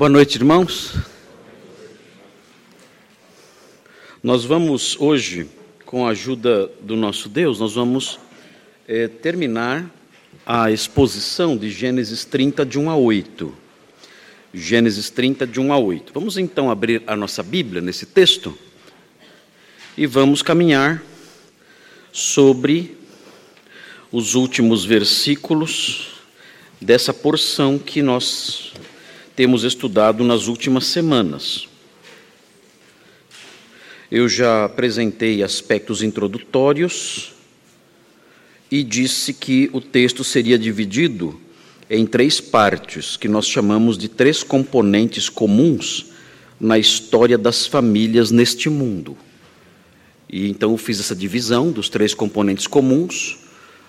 Boa noite, irmãos. Nós vamos hoje, com a ajuda do nosso Deus, nós vamos é, terminar a exposição de Gênesis 30, de 1 a 8. Gênesis 30, de 1 a 8. Vamos então abrir a nossa Bíblia nesse texto e vamos caminhar sobre os últimos versículos dessa porção que nós temos estudado nas últimas semanas. Eu já apresentei aspectos introdutórios e disse que o texto seria dividido em três partes, que nós chamamos de três componentes comuns na história das famílias neste mundo. E então eu fiz essa divisão dos três componentes comuns.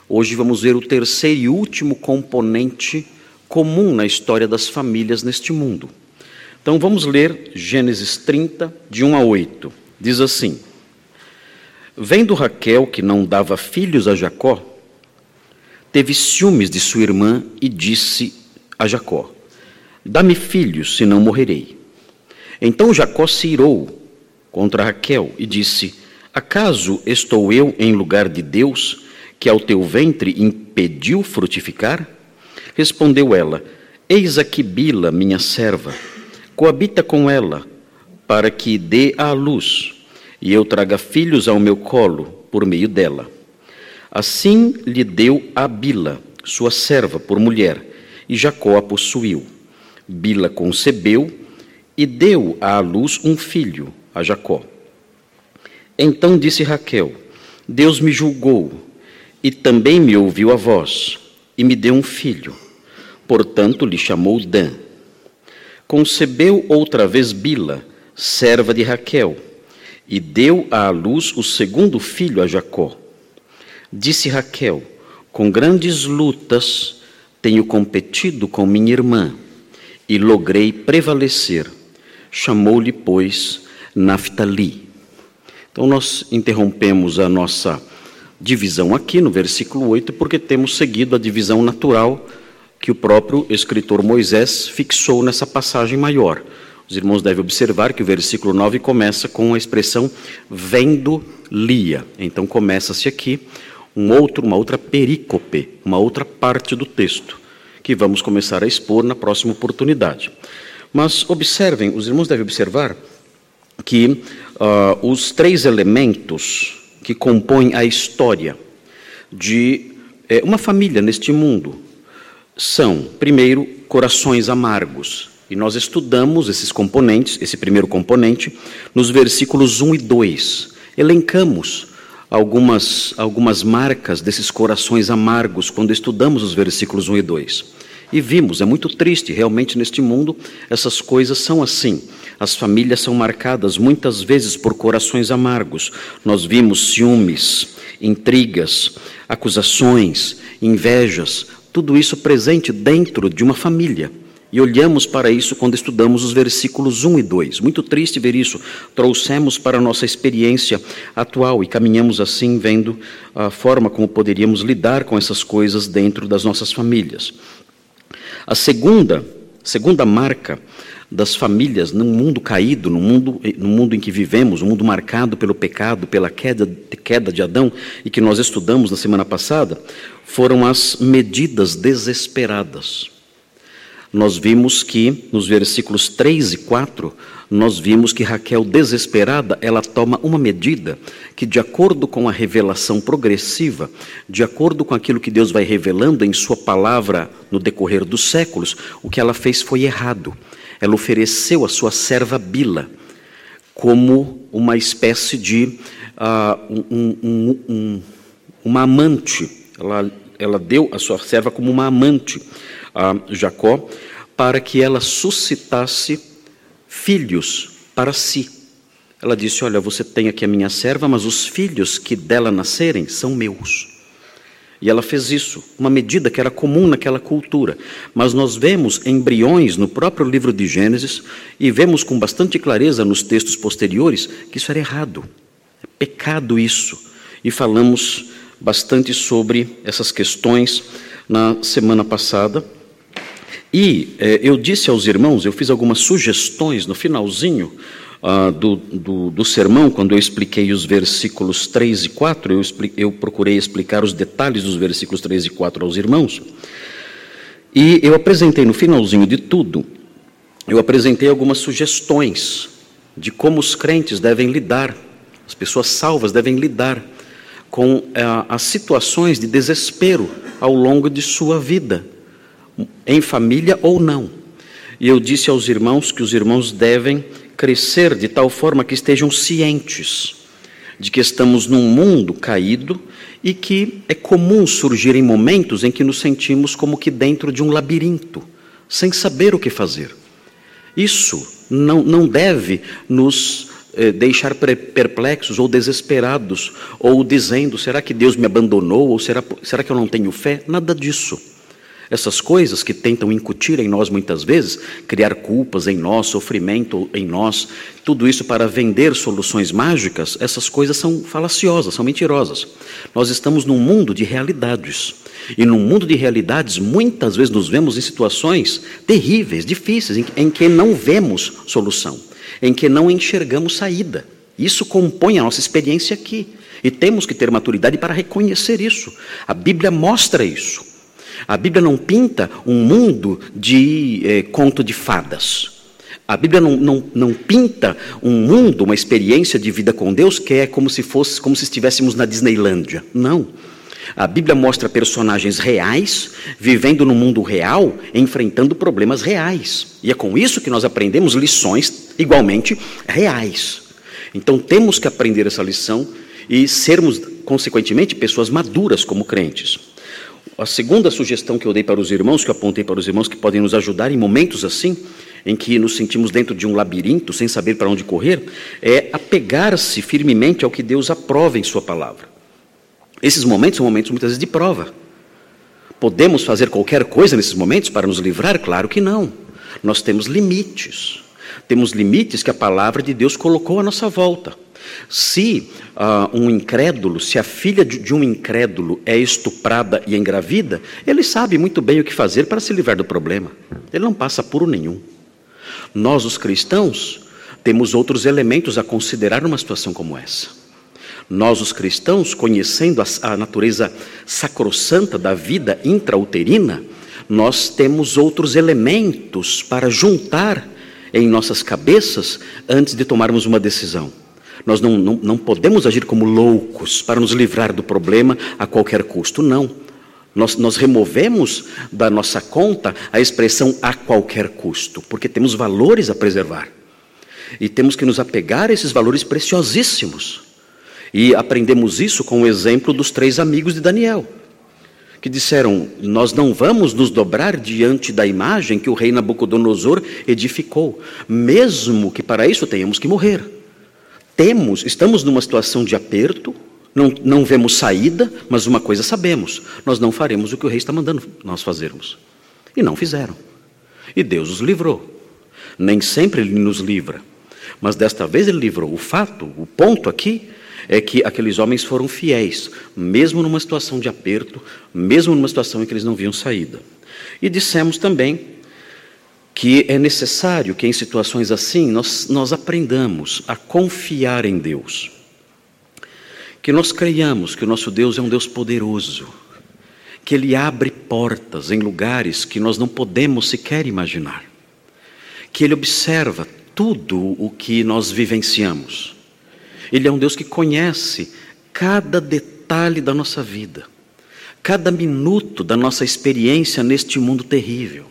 Hoje vamos ver o terceiro e último componente comum na história das famílias neste mundo. Então vamos ler Gênesis 30, de 1 a 8. Diz assim: Vendo Raquel que não dava filhos a Jacó, teve ciúmes de sua irmã e disse a Jacó: Dá-me filhos, senão morrerei. Então Jacó se irou contra Raquel e disse: Acaso estou eu em lugar de Deus, que ao teu ventre impediu frutificar? Respondeu ela: Eis aqui Bila, minha serva, coabita com ela, para que dê à luz, e eu traga filhos ao meu colo por meio dela. Assim lhe deu a Bila, sua serva, por mulher, e Jacó a possuiu. Bila concebeu e deu à luz um filho, a Jacó. Então disse Raquel: Deus me julgou e também me ouviu a voz e me deu um filho. Portanto, lhe chamou Dan. Concebeu outra vez Bila, serva de Raquel, e deu à luz o segundo filho a Jacó. Disse Raquel: Com grandes lutas tenho competido com minha irmã e logrei prevalecer. Chamou-lhe, pois, Naphtali. Então, nós interrompemos a nossa divisão aqui no versículo 8, porque temos seguido a divisão natural que o próprio escritor Moisés fixou nessa passagem maior. Os irmãos devem observar que o versículo 9 começa com a expressão vendo Lia. Então começa-se aqui um outro, uma outra perícope, uma outra parte do texto, que vamos começar a expor na próxima oportunidade. Mas observem, os irmãos devem observar que uh, os três elementos que compõem a história de é, uma família neste mundo são, primeiro, corações amargos. E nós estudamos esses componentes, esse primeiro componente, nos versículos 1 e 2. Elencamos algumas, algumas marcas desses corações amargos quando estudamos os versículos 1 e 2. E vimos, é muito triste, realmente neste mundo essas coisas são assim. As famílias são marcadas muitas vezes por corações amargos. Nós vimos ciúmes, intrigas, acusações, invejas, tudo isso presente dentro de uma família. E olhamos para isso quando estudamos os versículos 1 e 2. Muito triste ver isso. Trouxemos para a nossa experiência atual e caminhamos assim, vendo a forma como poderíamos lidar com essas coisas dentro das nossas famílias. A segunda, segunda marca das famílias num mundo caído, no mundo, no mundo em que vivemos, um mundo marcado pelo pecado, pela queda, queda de Adão, e que nós estudamos na semana passada, foram as medidas desesperadas. Nós vimos que, nos versículos 3 e 4, nós vimos que Raquel, desesperada, ela toma uma medida que, de acordo com a revelação progressiva, de acordo com aquilo que Deus vai revelando em Sua palavra no decorrer dos séculos, o que ela fez foi errado ela ofereceu a sua serva Bila como uma espécie de uh, um, um, um, uma amante. Ela, ela deu a sua serva como uma amante a Jacó para que ela suscitasse filhos para si. Ela disse: Olha, você tem aqui a minha serva, mas os filhos que dela nascerem são meus. E ela fez isso, uma medida que era comum naquela cultura. Mas nós vemos embriões no próprio livro de Gênesis e vemos com bastante clareza nos textos posteriores que isso era errado. É pecado isso. E falamos bastante sobre essas questões na semana passada. E eh, eu disse aos irmãos, eu fiz algumas sugestões no finalzinho ah, do, do, do, sermão, quando eu expliquei os versículos 3 e 4, eu, eu procurei explicar os detalhes dos versículos 3 e 4 aos irmãos. E eu apresentei no finalzinho de tudo, eu apresentei algumas sugestões de como os crentes devem lidar, as pessoas salvas devem lidar com ah, as situações de desespero ao longo de sua vida, em família ou não. E eu disse aos irmãos que os irmãos devem crescer de tal forma que estejam cientes de que estamos num mundo caído e que é comum surgir em momentos em que nos sentimos como que dentro de um labirinto, sem saber o que fazer. Isso não, não deve nos eh, deixar perplexos ou desesperados, ou dizendo: será que Deus me abandonou? Ou será, será que eu não tenho fé? Nada disso. Essas coisas que tentam incutir em nós muitas vezes, criar culpas em nós, sofrimento em nós, tudo isso para vender soluções mágicas, essas coisas são falaciosas, são mentirosas. Nós estamos num mundo de realidades. E num mundo de realidades, muitas vezes nos vemos em situações terríveis, difíceis, em, em que não vemos solução, em que não enxergamos saída. Isso compõe a nossa experiência aqui. E temos que ter maturidade para reconhecer isso. A Bíblia mostra isso. A Bíblia não pinta um mundo de eh, conto de fadas. A Bíblia não, não, não pinta um mundo, uma experiência de vida com Deus que é como se fosse, como se estivéssemos na Disneylândia. Não. A Bíblia mostra personagens reais vivendo no mundo real, enfrentando problemas reais. E é com isso que nós aprendemos lições igualmente reais. Então temos que aprender essa lição e sermos, consequentemente, pessoas maduras como crentes. A segunda sugestão que eu dei para os irmãos, que eu apontei para os irmãos que podem nos ajudar em momentos assim, em que nos sentimos dentro de um labirinto sem saber para onde correr, é apegar-se firmemente ao que Deus aprova em Sua palavra. Esses momentos são momentos muitas vezes de prova. Podemos fazer qualquer coisa nesses momentos para nos livrar? Claro que não. Nós temos limites. Temos limites que a palavra de Deus colocou à nossa volta. Se uh, um incrédulo, se a filha de, um incrédulo é estuprada e engravida, ele sabe muito bem o que fazer para se livrar do problema. Ele não passa puro nenhum. Nós, os cristãos, temos outros elementos a considerar numa situação como essa. Nós, os cristãos, conhecendo a, a natureza sacrossanta da vida intrauterina, nós temos outros elementos para juntar em nossas cabeças antes de tomarmos uma decisão. Nós não, não, não podemos agir como loucos para nos livrar do problema a qualquer custo, não. Nós, nós, removemos da nossa conta a expressão a qualquer custo, porque temos valores a preservar. E temos que nos apegar a esses valores preciosíssimos. E aprendemos isso com o exemplo dos três amigos de Daniel, que disseram: Nós não vamos nos dobrar diante da imagem que o rei Nabucodonosor edificou, mesmo que para isso tenhamos que morrer temos, estamos numa situação de aperto, não, não vemos saída, mas uma coisa sabemos: nós não faremos o que o rei está mandando nós fazermos. E não fizeram. E Deus os livrou. Nem sempre Ele nos livra, mas desta vez Ele livrou. O fato, o ponto aqui, é que aqueles homens foram fiéis, mesmo numa situação de aperto, mesmo numa situação em que eles não viam saída. E dissemos também que é necessário que em situações assim nós, nós aprendamos a confiar em Deus. Que nós creiamos que o nosso Deus é um Deus poderoso, que Ele abre portas em lugares que nós não podemos sequer imaginar, que Ele observa tudo o que nós vivenciamos. Ele é um Deus que conhece cada detalhe da nossa vida, cada minuto da nossa experiência neste mundo terrível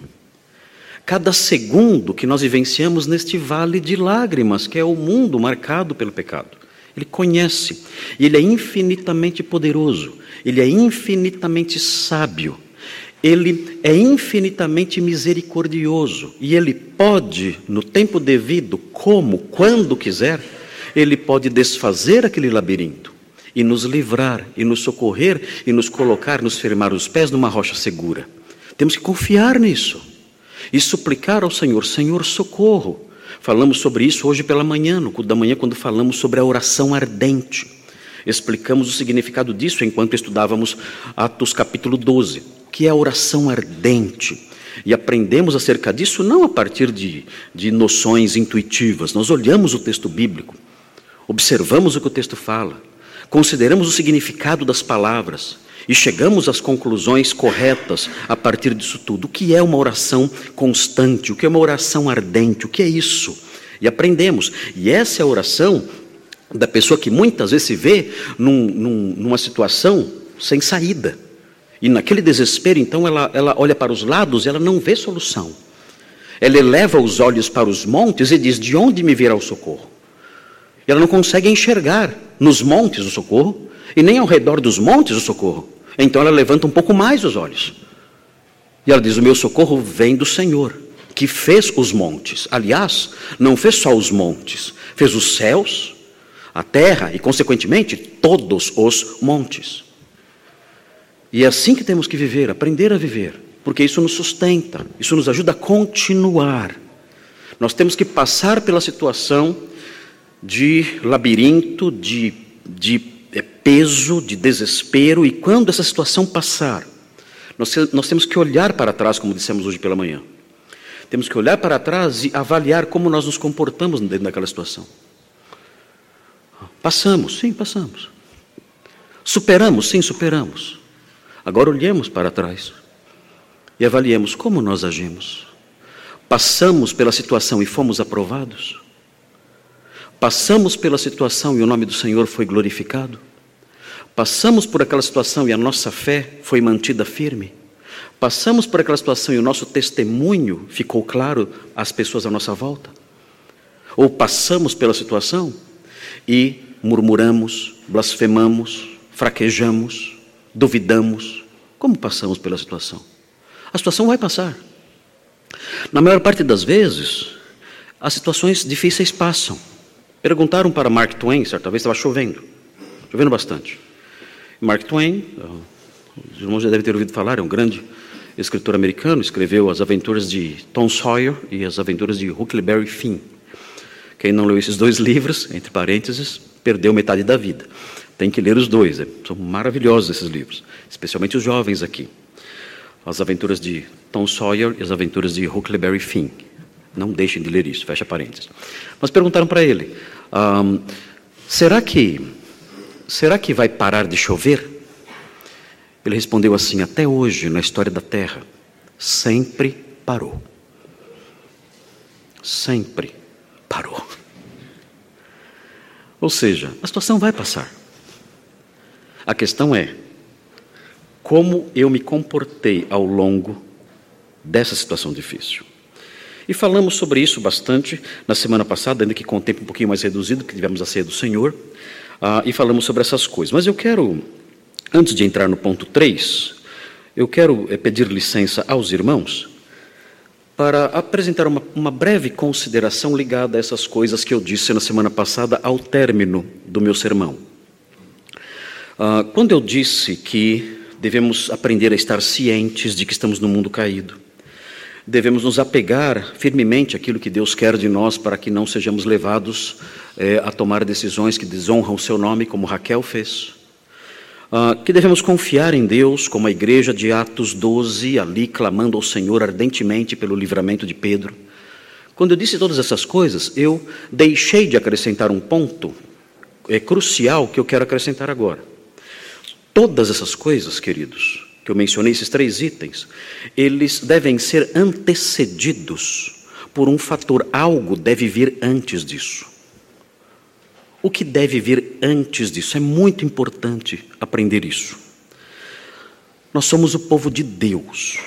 cada segundo que nós vivenciamos neste vale de lágrimas, que é o mundo marcado pelo pecado. Ele conhece, ele é infinitamente poderoso, ele é infinitamente sábio, ele é infinitamente misericordioso, e ele pode, no tempo devido, como, quando quiser, ele pode desfazer aquele labirinto e nos livrar, e nos socorrer, e nos colocar, nos firmar os pés numa rocha segura. Temos que confiar nisso e suplicar ao Senhor: Senhor, socorro. Falamos sobre isso hoje pela manhã, no culto da manhã, quando falamos sobre a oração ardente. Explicamos o significado disso enquanto estudávamos Atos capítulo 12, que é a oração ardente. E aprendemos acerca disso não a partir de, de noções intuitivas. Nós olhamos o texto bíblico, observamos o que o texto fala, consideramos o significado das palavras e chegamos às conclusões corretas a partir disso tudo. O que é uma oração constante? O que é uma oração ardente? O que é isso? E aprendemos. E essa é a oração da pessoa que muitas vezes se vê num, num, numa situação sem saída. E naquele desespero, então, ela, ela olha para os lados e ela não vê solução. Ela eleva os olhos para os montes e diz: De onde me virá o socorro? E ela não consegue enxergar nos montes o socorro e nem ao redor dos montes o socorro. Então ela levanta um pouco mais os olhos. E ela diz: O meu socorro vem do Senhor, que fez os montes. Aliás, não fez só os montes, fez os céus, a terra e, consequentemente, todos os montes. E é assim que temos que viver, aprender a viver, porque isso nos sustenta, isso nos ajuda a continuar. Nós temos que passar pela situação de labirinto, de, de é, peso, de desespero, e quando essa situação passar, nós, nós temos que olhar para trás, como dissemos hoje pela manhã. Temos que olhar para trás e avaliar como nós nos comportamos dentro daquela situação. Passamos, sim, passamos. Superamos, sim, superamos. Agora olhemos para trás e avaliemos como nós agimos. Passamos pela situação e fomos aprovados? Passamos pela situação e o nome do Senhor foi glorificado? Passamos por aquela situação e a nossa fé foi mantida firme? Passamos por aquela situação e o nosso testemunho ficou claro às pessoas à nossa volta? Ou passamos pela situação e murmuramos, blasfemamos, fraquejamos, duvidamos. Como passamos pela situação? A situação vai passar. Na maior parte das vezes, as situações difíceis passam. Perguntaram para Mark Twain, certa vez estava chovendo, chovendo bastante. Mark Twain, os irmãos já devem ter ouvido falar, é um grande escritor americano, escreveu As Aventuras de Tom Sawyer e As Aventuras de Huckleberry Finn. Quem não leu esses dois livros, entre parênteses, perdeu metade da vida. Tem que ler os dois, é, são maravilhosos esses livros, especialmente os jovens aqui. As Aventuras de Tom Sawyer e As Aventuras de Huckleberry Finn. Não deixem de ler isso, fecha parênteses. Mas perguntaram para ele: um, será que será que vai parar de chover? Ele respondeu assim: até hoje na história da Terra sempre parou. Sempre parou. Ou seja, a situação vai passar. A questão é como eu me comportei ao longo dessa situação difícil. E falamos sobre isso bastante na semana passada, ainda que com o tempo um pouquinho mais reduzido, que tivemos a ceia do Senhor, uh, e falamos sobre essas coisas. Mas eu quero, antes de entrar no ponto 3, eu quero é, pedir licença aos irmãos para apresentar uma, uma breve consideração ligada a essas coisas que eu disse na semana passada ao término do meu sermão. Uh, quando eu disse que devemos aprender a estar cientes de que estamos no mundo caído, devemos nos apegar firmemente àquilo que Deus quer de nós para que não sejamos levados é, a tomar decisões que desonram o seu nome, como Raquel fez. Uh, que devemos confiar em Deus, como a igreja de Atos 12, ali clamando ao Senhor ardentemente pelo livramento de Pedro. Quando eu disse todas essas coisas, eu deixei de acrescentar um ponto é, crucial que eu quero acrescentar agora. Todas essas coisas, queridos, que eu mencionei, esses três itens, eles devem ser antecedidos por um fator, algo deve vir antes disso. O que deve vir antes disso? É muito importante aprender isso. Nós somos o povo de Deus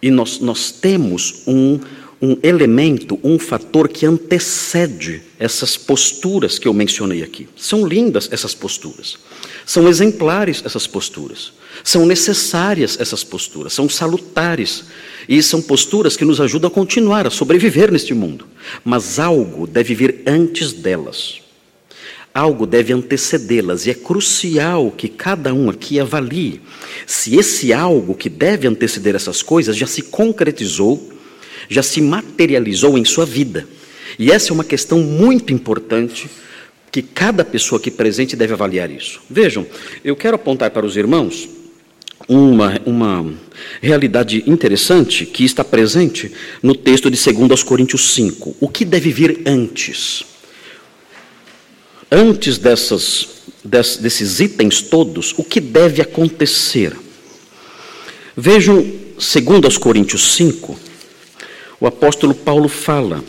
e nós, nós temos um, um elemento, um fator que antecede essas posturas que eu mencionei aqui. São lindas essas posturas. São exemplares essas posturas. São necessárias essas posturas, são salutares. E são posturas que nos ajudam a continuar, a sobreviver neste mundo. Mas algo deve vir antes delas. Algo deve antecedê-las. E é crucial que cada um aqui avalie se esse algo que deve anteceder essas coisas já se concretizou, já se materializou em sua vida. E essa é uma questão muito importante que cada pessoa aqui presente deve avaliar isso. Vejam, eu quero apontar para os irmãos uma, uma realidade interessante que está presente no texto de 2 Coríntios 5. O que deve vir antes? Antes dessas, desses itens todos, o que deve acontecer? Vejam, 2 Coríntios 5, o apóstolo Paulo fala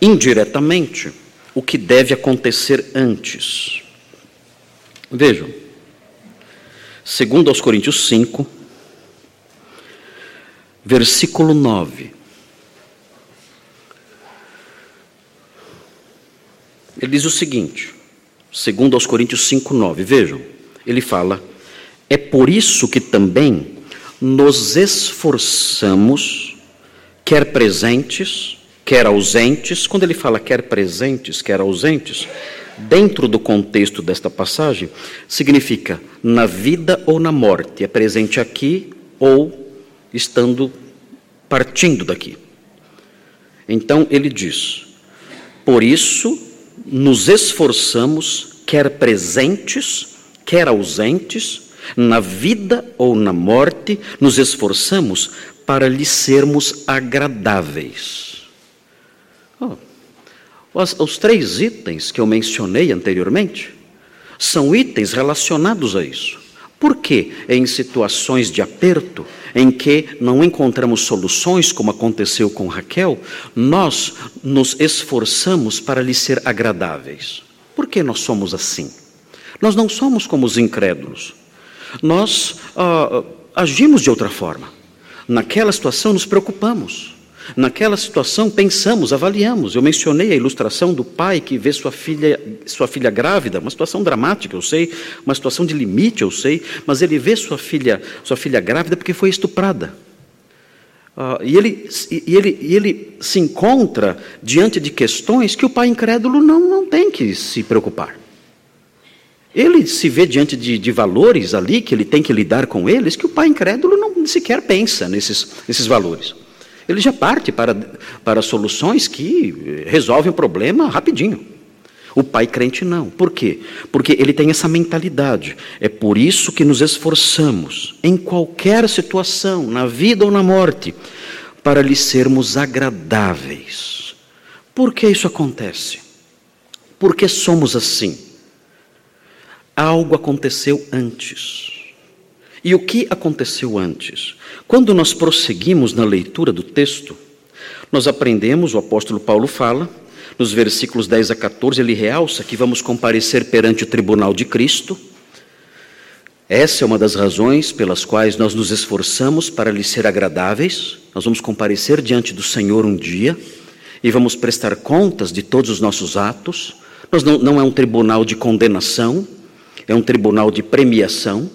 indiretamente o que deve acontecer antes. Vejam, segundo aos Coríntios 5, versículo 9. Ele diz o seguinte, segundo aos Coríntios 5, 9, vejam, ele fala, é por isso que também nos esforçamos, quer presentes, quer ausentes, quando ele fala quer presentes, quer ausentes, dentro do contexto desta passagem, significa na vida ou na morte, é presente aqui ou estando partindo daqui. Então ele diz: por isso nos esforçamos, quer presentes, quer ausentes, na vida ou na morte, nos esforçamos para lhe sermos agradáveis. Oh, os, os três itens que eu mencionei anteriormente são itens relacionados a isso. Por que em situações de aperto, em que não encontramos soluções, como aconteceu com Raquel, nós nos esforçamos para lhe ser agradáveis? Por que nós somos assim? Nós não somos como os incrédulos. Nós ah, agimos de outra forma. Naquela situação nos preocupamos. Naquela situação, pensamos, avaliamos. Eu mencionei a ilustração do pai que vê sua filha, sua filha grávida, uma situação dramática, eu sei, uma situação de limite, eu sei, mas ele vê sua filha, sua filha grávida porque foi estuprada. Uh, e, ele, e, ele, e ele se encontra diante de questões que o pai incrédulo não, não tem que se preocupar. Ele se vê diante de, de, valores ali que ele tem que lidar com eles que o pai incrédulo não sequer pensa nesses, nesses valores. Ele já parte para, para soluções que resolvem o problema rapidinho. O pai crente não. Por quê? Porque ele tem essa mentalidade. É por isso que nos esforçamos, em qualquer situação, na vida ou na morte, para lhe sermos agradáveis. Por que isso acontece? Porque somos assim. Algo aconteceu antes. E o que aconteceu antes? Quando nós prosseguimos na leitura do texto, nós aprendemos, o apóstolo Paulo fala, nos versículos 10 a 14, ele realça que vamos comparecer perante o tribunal de Cristo. Essa é uma das razões pelas quais nós nos esforçamos para lhe ser agradáveis. Nós vamos comparecer diante do Senhor um dia e vamos prestar contas de todos os nossos atos. Nós não, não é um tribunal de condenação, é um tribunal de premiação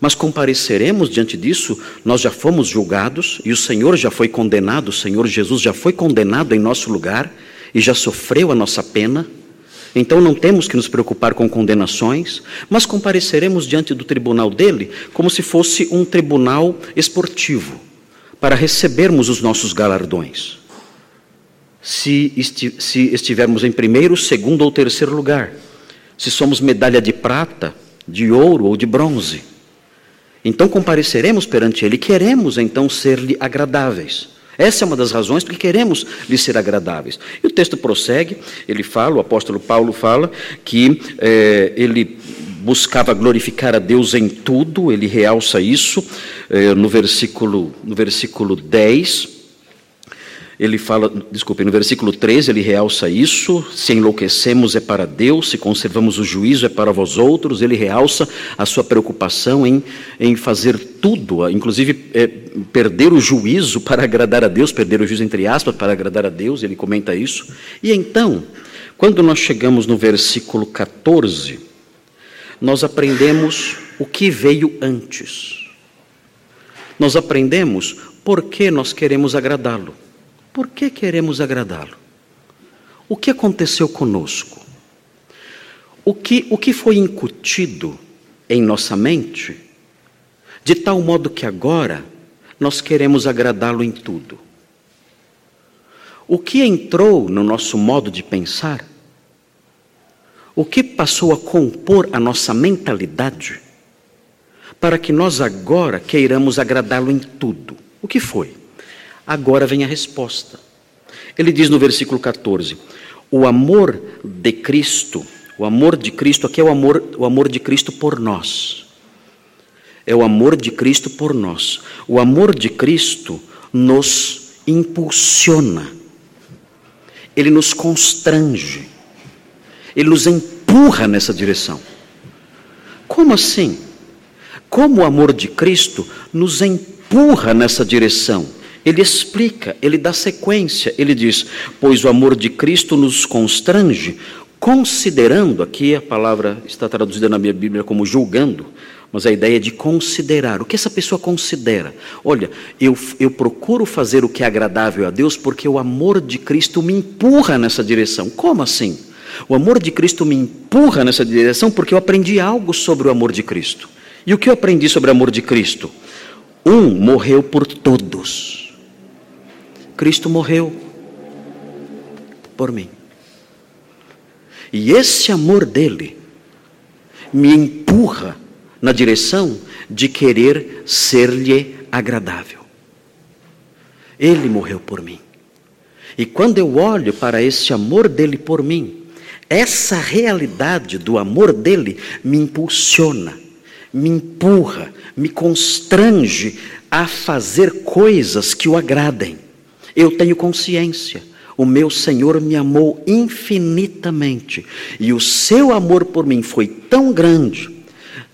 mas compareceremos diante disso, nós já fomos julgados e o Senhor já foi condenado, o Senhor Jesus já foi condenado em nosso lugar e já sofreu a nossa pena. Então não temos que nos preocupar com condenações, mas compareceremos diante do tribunal dele como se fosse um tribunal esportivo, para recebermos os nossos galardões. Se, esti se estivermos em primeiro, segundo ou terceiro lugar, se somos medalha de prata, de ouro ou de bronze. Então compareceremos perante Ele, queremos então ser-lhe agradáveis. Essa é uma das razões porque queremos lhe ser agradáveis. E o texto prossegue, ele fala, o apóstolo Paulo fala, que é, ele buscava glorificar a Deus em tudo, ele realça isso é, no, versículo, no versículo 10 ele fala, desculpe, no versículo 13 ele realça isso: se enlouquecemos é para Deus, se conservamos o juízo é para vós outros. Ele realça a sua preocupação em, em fazer tudo, inclusive é, perder o juízo para agradar a Deus, perder o juízo entre aspas para agradar a Deus, ele comenta isso. E então, quando nós chegamos no versículo 14, nós aprendemos o que veio antes. Nós aprendemos por que nós queremos agradá-lo. Por que queremos agradá-lo? O que aconteceu conosco? O que, o que foi incutido em nossa mente, de tal modo que agora nós queremos agradá-lo em tudo? O que entrou no nosso modo de pensar? O que passou a compor a nossa mentalidade? para que nós agora queiramos agradá-lo em tudo. O que foi? Agora vem a resposta. Ele diz no versículo 14: O amor de Cristo, o amor de Cristo, aqui é o amor, o amor de Cristo por nós. É o amor de Cristo por nós. O amor de Cristo nos impulsiona, ele nos constrange, ele nos empurra nessa direção. Como assim? Como o amor de Cristo nos empurra nessa direção. Ele explica, ele dá sequência, ele diz: Pois o amor de Cristo nos constrange, considerando, aqui a palavra está traduzida na minha Bíblia como julgando, mas a ideia é de considerar. O que essa pessoa considera? Olha, eu, eu procuro fazer o que é agradável a Deus porque o amor de Cristo me empurra nessa direção. Como assim? O amor de Cristo me empurra nessa direção porque eu aprendi algo sobre o amor de Cristo. E o que eu aprendi sobre o amor de Cristo? Um morreu por todos. Cristo morreu por mim. E esse amor dele me empurra na direção de querer ser-lhe agradável. Ele morreu por mim. E quando eu olho para esse amor dele por mim, essa realidade do amor dele me impulsiona me empurra, me constrange a fazer coisas que o agradem. Eu tenho consciência. O meu Senhor me amou infinitamente, e o seu amor por mim foi tão grande,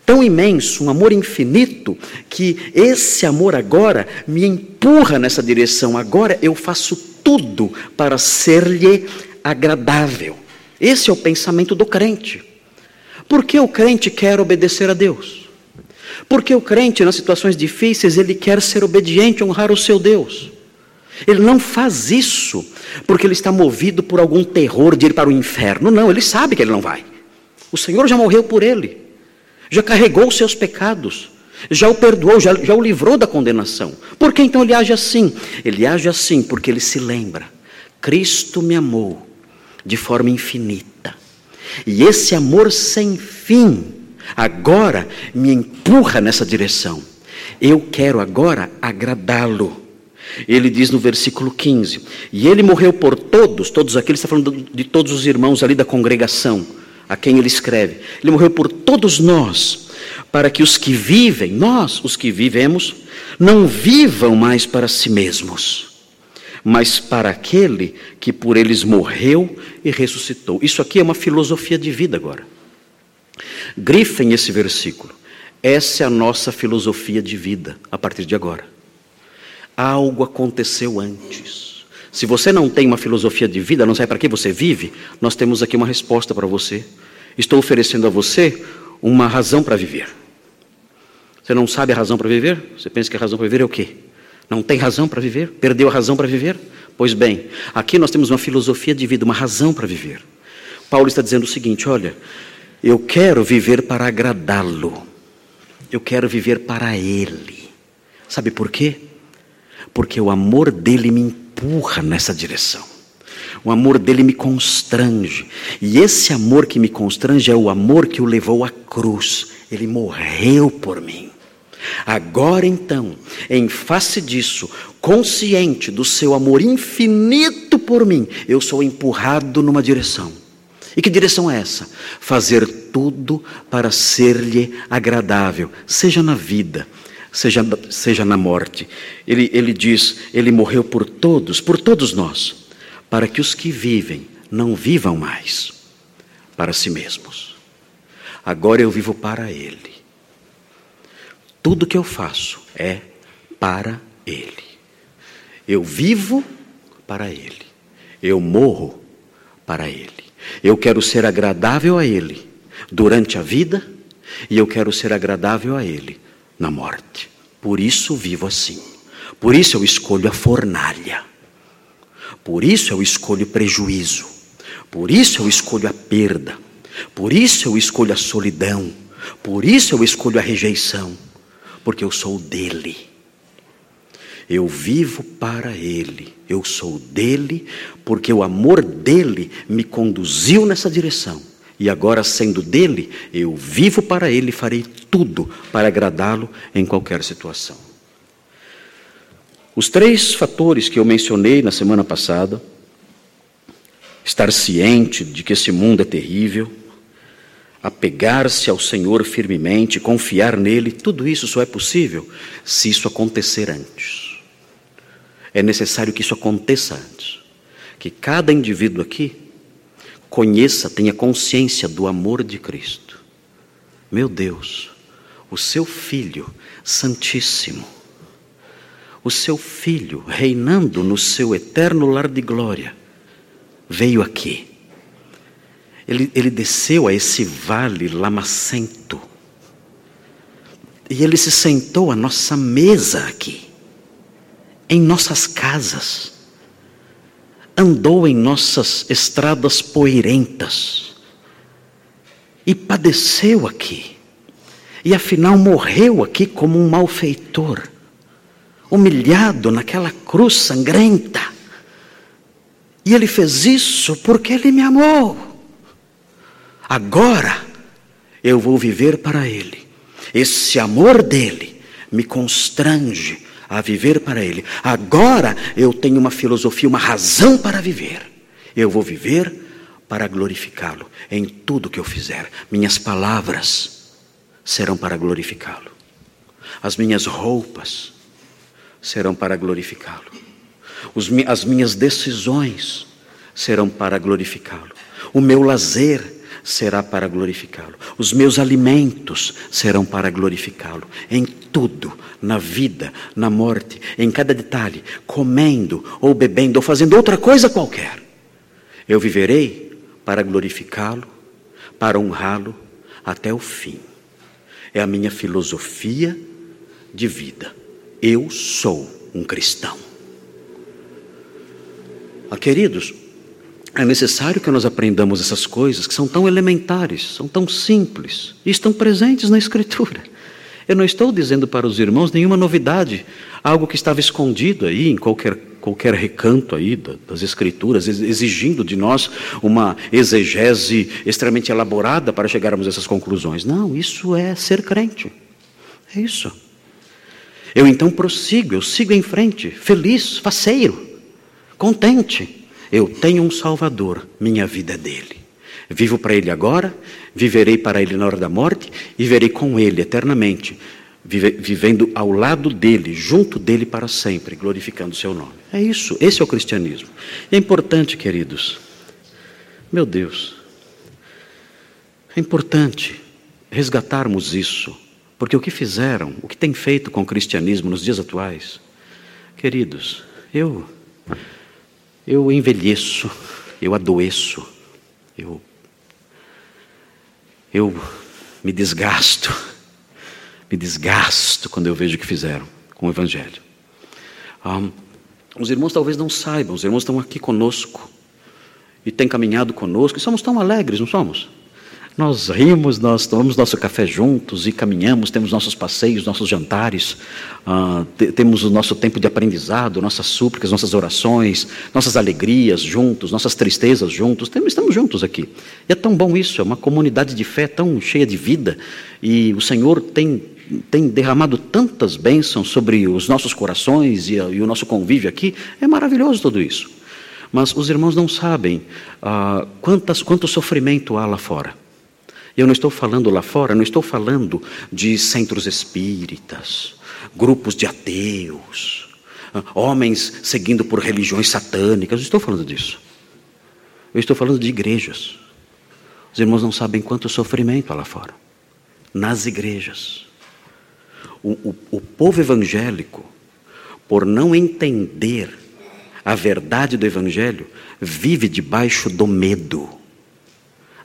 tão imenso, um amor infinito, que esse amor agora me empurra nessa direção. Agora eu faço tudo para ser-lhe agradável. Esse é o pensamento do crente. Por que o crente quer obedecer a Deus? Porque o crente, nas situações difíceis, ele quer ser obediente, honrar o seu Deus. Ele não faz isso porque ele está movido por algum terror de ir para o inferno. Não, ele sabe que ele não vai. O Senhor já morreu por ele, já carregou os seus pecados, já o perdoou, já, já o livrou da condenação. Por que então ele age assim? Ele age assim porque ele se lembra: Cristo me amou de forma infinita. E esse amor sem fim agora me empurra nessa direção. Eu quero agora agradá-lo. Ele diz no versículo 15: E ele morreu por todos, todos aqueles, está falando de todos os irmãos ali da congregação, a quem ele escreve. Ele morreu por todos nós, para que os que vivem, nós, os que vivemos, não vivam mais para si mesmos, mas para aquele que por eles morreu e ressuscitou. Isso aqui é uma filosofia de vida agora. Grifem esse versículo. Essa é a nossa filosofia de vida a partir de agora. Algo aconteceu antes. Se você não tem uma filosofia de vida, não sabe para que você vive, nós temos aqui uma resposta para você. Estou oferecendo a você uma razão para viver. Você não sabe a razão para viver? Você pensa que a razão para viver é o quê? Não tem razão para viver? Perdeu a razão para viver? Pois bem, aqui nós temos uma filosofia de vida, uma razão para viver. Paulo está dizendo o seguinte: olha, eu quero viver para agradá-lo. Eu quero viver para Ele. Sabe por quê? Porque o amor dele me empurra nessa direção. O amor dele me constrange. E esse amor que me constrange é o amor que o levou à cruz. Ele morreu por mim. Agora então, em face disso, consciente do seu amor infinito por mim, eu sou empurrado numa direção e que direção é essa? Fazer tudo para ser-lhe agradável, seja na vida, seja, seja na morte. Ele, ele diz: Ele morreu por todos, por todos nós, para que os que vivem não vivam mais para si mesmos. Agora eu vivo para Ele. Tudo que eu faço é para Ele. Eu vivo para Ele. Eu morro para Ele. Eu quero ser agradável a Ele durante a vida e eu quero ser agradável a Ele na morte. Por isso vivo assim. Por isso eu escolho a fornalha. Por isso eu escolho prejuízo. Por isso eu escolho a perda. Por isso eu escolho a solidão. Por isso eu escolho a rejeição. Porque eu sou dele. Eu vivo para Ele, eu sou dele, porque o amor dele me conduziu nessa direção. E agora, sendo dele, eu vivo para ele e farei tudo para agradá-lo em qualquer situação. Os três fatores que eu mencionei na semana passada, estar ciente de que esse mundo é terrível, apegar-se ao Senhor firmemente, confiar nele, tudo isso só é possível se isso acontecer antes. É necessário que isso aconteça antes. Que cada indivíduo aqui conheça, tenha consciência do amor de Cristo. Meu Deus, o seu Filho Santíssimo, o seu Filho reinando no seu eterno lar de glória, veio aqui. Ele, ele desceu a esse vale lamacento. E ele se sentou à nossa mesa aqui, em nossas casas andou em nossas estradas poeirentas e padeceu aqui, e afinal morreu aqui como um malfeitor, humilhado naquela cruz sangrenta. E ele fez isso porque ele me amou. Agora eu vou viver para ele. Esse amor dele me constrange a viver para Ele. Agora eu tenho uma filosofia, uma razão para viver. Eu vou viver para glorificá-lo em tudo que eu fizer. Minhas palavras serão para glorificá-lo. As minhas roupas serão para glorificá-lo. As minhas decisões serão para glorificá-lo. O meu lazer será para glorificá-lo. Os meus alimentos serão para glorificá-lo. Em tudo, na vida, na morte, em cada detalhe, comendo ou bebendo ou fazendo outra coisa qualquer. Eu viverei para glorificá-lo, para honrá-lo até o fim. É a minha filosofia de vida. Eu sou um cristão. Ah, queridos, é necessário que nós aprendamos essas coisas que são tão elementares, são tão simples e estão presentes na Escritura. Eu não estou dizendo para os irmãos nenhuma novidade, algo que estava escondido aí em qualquer, qualquer recanto aí das Escrituras, exigindo de nós uma exegese extremamente elaborada para chegarmos a essas conclusões. Não, isso é ser crente. É isso. Eu então prossigo, eu sigo em frente, feliz, faceiro, contente eu tenho um Salvador, minha vida é dele. Vivo para ele agora, viverei para ele na hora da morte e verei com ele eternamente, vive, vivendo ao lado dele, junto dele para sempre, glorificando o seu nome. É isso, esse é o cristianismo. É importante, queridos, meu Deus, é importante resgatarmos isso, porque o que fizeram, o que tem feito com o cristianismo nos dias atuais, queridos, eu eu envelheço, eu adoeço, eu, eu me desgasto, me desgasto quando eu vejo o que fizeram com o Evangelho. Um, os irmãos talvez não saibam, os irmãos estão aqui conosco e têm caminhado conosco e somos tão alegres, não somos? Nós rimos, nós tomamos nosso café juntos e caminhamos, temos nossos passeios, nossos jantares, uh, temos o nosso tempo de aprendizado, nossas súplicas, nossas orações, nossas alegrias juntos, nossas tristezas juntos, temos, estamos juntos aqui. E é tão bom isso, é uma comunidade de fé tão cheia de vida e o Senhor tem, tem derramado tantas bênçãos sobre os nossos corações e, e o nosso convívio aqui, é maravilhoso tudo isso. Mas os irmãos não sabem uh, quantas, quanto sofrimento há lá fora. Eu não estou falando lá fora, não estou falando de centros espíritas, grupos de ateus, ah, homens seguindo por religiões satânicas, não estou falando disso. Eu estou falando de igrejas. Os irmãos não sabem quanto sofrimento há lá fora. Nas igrejas. O, o, o povo evangélico, por não entender a verdade do Evangelho, vive debaixo do medo,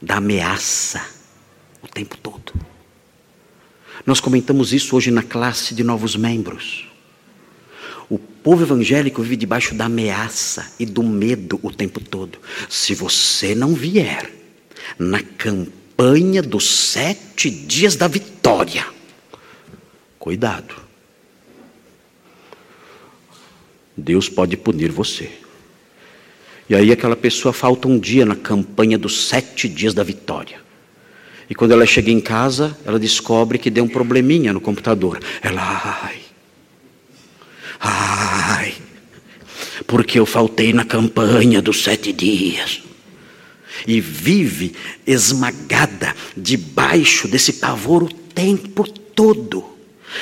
da ameaça o tempo todo. Nós comentamos isso hoje na classe de novos membros. O povo evangélico vive debaixo da ameaça e do medo o tempo todo. Se você não vier na campanha dos sete dias da vitória, cuidado. Deus pode punir você. E aí aquela pessoa falta um dia na campanha dos sete dias da vitória. E quando ela chega em casa, ela descobre que deu um probleminha no computador. Ela, ai, ai, porque eu faltei na campanha dos sete dias. E vive esmagada debaixo desse pavor o tempo todo.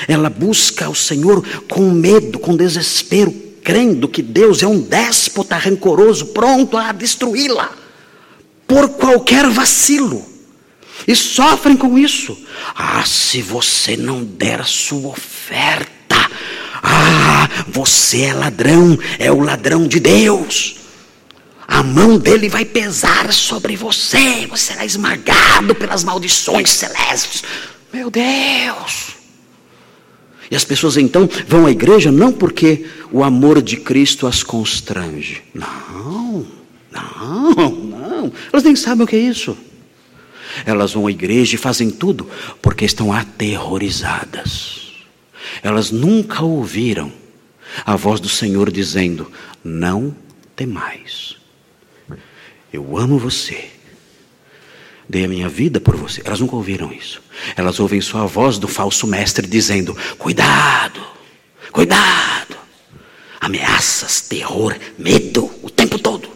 Ela busca o Senhor com medo, com desespero, crendo que Deus é um déspota rancoroso, pronto a destruí-la por qualquer vacilo. E sofrem com isso. Ah, se você não der a sua oferta, ah, você é ladrão, é o ladrão de Deus. A mão dele vai pesar sobre você, você será esmagado pelas maldições celestes. Meu Deus! E as pessoas então vão à igreja não porque o amor de Cristo as constrange. Não, não, não. Elas nem sabem o que é isso. Elas vão à igreja e fazem tudo porque estão aterrorizadas. Elas nunca ouviram a voz do Senhor dizendo: Não temais. Eu amo você. Dei a minha vida por você. Elas nunca ouviram isso. Elas ouvem só a voz do falso mestre dizendo: Cuidado, cuidado. Ameaças, terror, medo o tempo todo.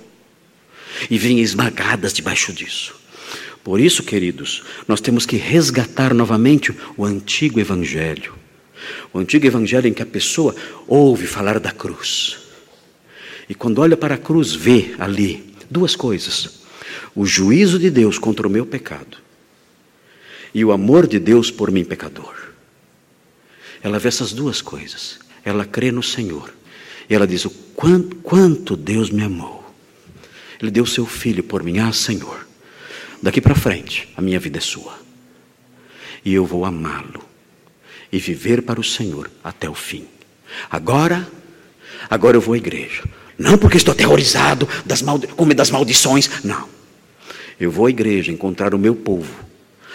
E vêm esmagadas debaixo disso. Por isso, queridos, nós temos que resgatar novamente o antigo evangelho. O antigo evangelho em que a pessoa ouve falar da cruz. E quando olha para a cruz, vê ali duas coisas: o juízo de Deus contra o meu pecado e o amor de Deus por mim, pecador. Ela vê essas duas coisas. Ela crê no Senhor. E ela diz: o quanto, quanto Deus me amou. Ele deu seu filho por mim. Ah, Senhor, daqui para frente a minha vida é sua. E eu vou amá-lo e viver para o Senhor até o fim. Agora, agora eu vou à igreja. Não porque estou aterrorizado das medo das maldições. Não. Eu vou à igreja encontrar o meu povo,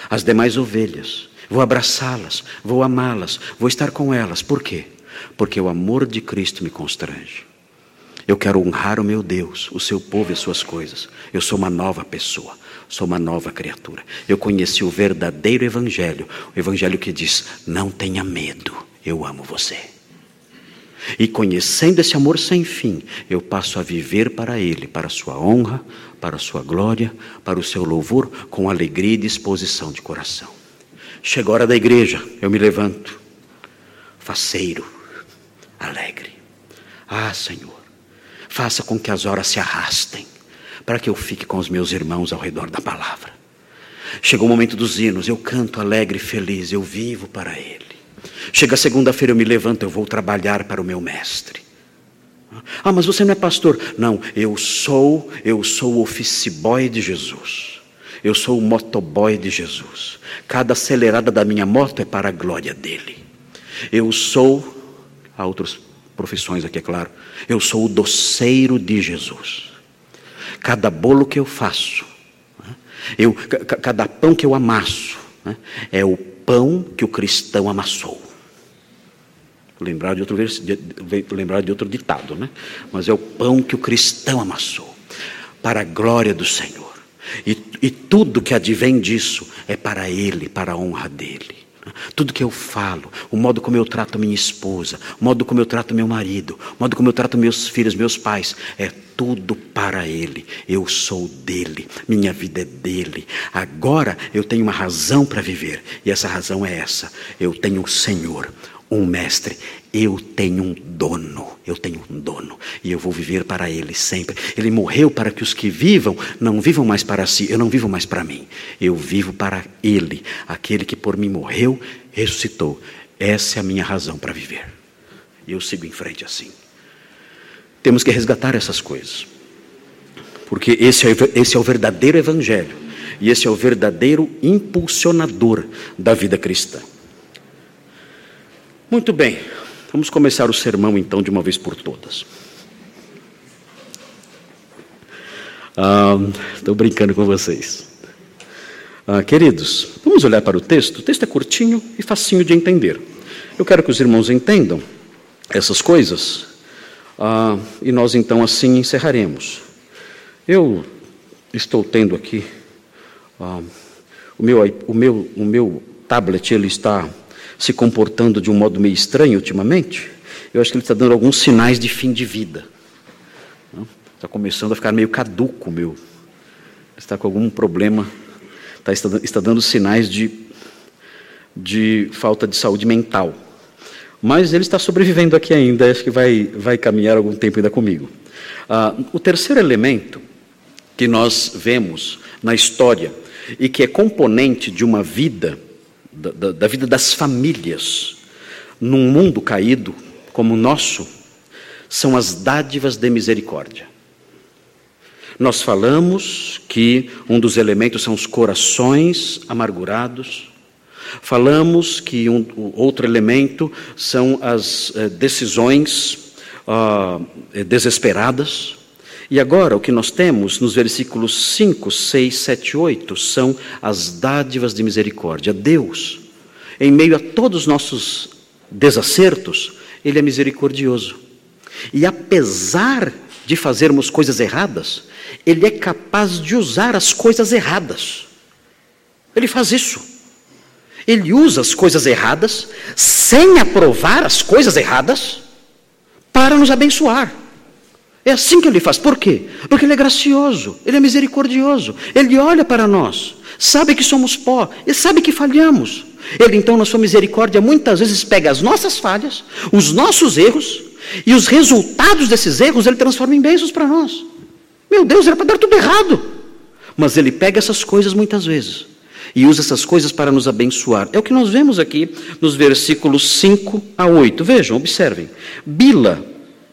as demais ovelhas. Vou abraçá-las, vou amá-las, vou estar com elas. Por quê? Porque o amor de Cristo me constrange. Eu quero honrar o meu Deus, o seu povo e as suas coisas. Eu sou uma nova pessoa, sou uma nova criatura. Eu conheci o verdadeiro Evangelho, o Evangelho que diz: não tenha medo, eu amo você. E conhecendo esse amor sem fim, eu passo a viver para Ele, para a Sua honra, para a Sua glória, para o Seu louvor, com alegria e disposição de coração. Chega a hora da igreja, eu me levanto, faceiro, alegre. Ah, Senhor, faça com que as horas se arrastem, para que eu fique com os meus irmãos ao redor da palavra. Chegou o momento dos hinos, eu canto alegre e feliz, eu vivo para Ele. Chega segunda-feira, eu me levanto, eu vou trabalhar para o meu mestre. Ah, mas você não é pastor. Não, eu sou, eu sou o office boy de Jesus. Eu sou o motoboy de Jesus. Cada acelerada da minha moto é para a glória dele. Eu sou, há outras profissões aqui, é claro. Eu sou o doceiro de Jesus. Cada bolo que eu faço, né, eu, cada pão que eu amasso, né, é o pão que o cristão amassou. Lembrar de outro, lembrar de outro ditado, né? Mas é o pão que o cristão amassou, para a glória do Senhor. E, e tudo que advém disso é para Ele, para a honra dEle. Tudo que eu falo, o modo como eu trato minha esposa, o modo como eu trato meu marido, o modo como eu trato meus filhos, meus pais, é tudo para Ele. Eu sou dele, minha vida é dele. Agora eu tenho uma razão para viver, e essa razão é essa: eu tenho um Senhor, um mestre. Eu tenho um dono, eu tenho um dono, e eu vou viver para ele sempre. Ele morreu para que os que vivam não vivam mais para si, eu não vivo mais para mim, eu vivo para ele, aquele que por mim morreu, ressuscitou. Essa é a minha razão para viver. E eu sigo em frente assim. Temos que resgatar essas coisas, porque esse é, esse é o verdadeiro evangelho, e esse é o verdadeiro impulsionador da vida cristã. Muito bem, vamos começar o sermão então de uma vez por todas. Estou ah, brincando com vocês. Ah, queridos, vamos olhar para o texto. O texto é curtinho e facinho de entender. Eu quero que os irmãos entendam essas coisas ah, e nós então assim encerraremos. Eu estou tendo aqui ah, o, meu, o, meu, o meu tablet ele está se comportando de um modo meio estranho ultimamente. Eu acho que ele está dando alguns sinais de fim de vida. Está começando a ficar meio caduco, meu. Está com algum problema, está, está, está dando sinais de, de falta de saúde mental. Mas ele está sobrevivendo aqui ainda, acho que vai, vai caminhar algum tempo ainda comigo. Ah, o terceiro elemento que nós vemos na história e que é componente de uma vida, da, da, da vida das famílias, num mundo caído como o nosso, são as dádivas de misericórdia. Nós falamos que um dos elementos são os corações amargurados. Falamos que um outro elemento são as eh, decisões ah, desesperadas. E agora, o que nós temos nos versículos 5, 6, 7, 8 são as dádivas de misericórdia. Deus, em meio a todos os nossos desacertos, Ele é misericordioso. E apesar de fazermos coisas erradas, ele é capaz de usar as coisas erradas. Ele faz isso. Ele usa as coisas erradas, sem aprovar as coisas erradas, para nos abençoar. É assim que ele faz. Por quê? Porque ele é gracioso, ele é misericordioso. Ele olha para nós, sabe que somos pó, e sabe que falhamos. Ele, então, na sua misericórdia, muitas vezes pega as nossas falhas, os nossos erros, e os resultados desses erros ele transforma em bênçãos para nós. Meu Deus, era para dar tudo errado. Mas ele pega essas coisas muitas vezes e usa essas coisas para nos abençoar. É o que nós vemos aqui nos versículos 5 a 8. Vejam, observem. Bila,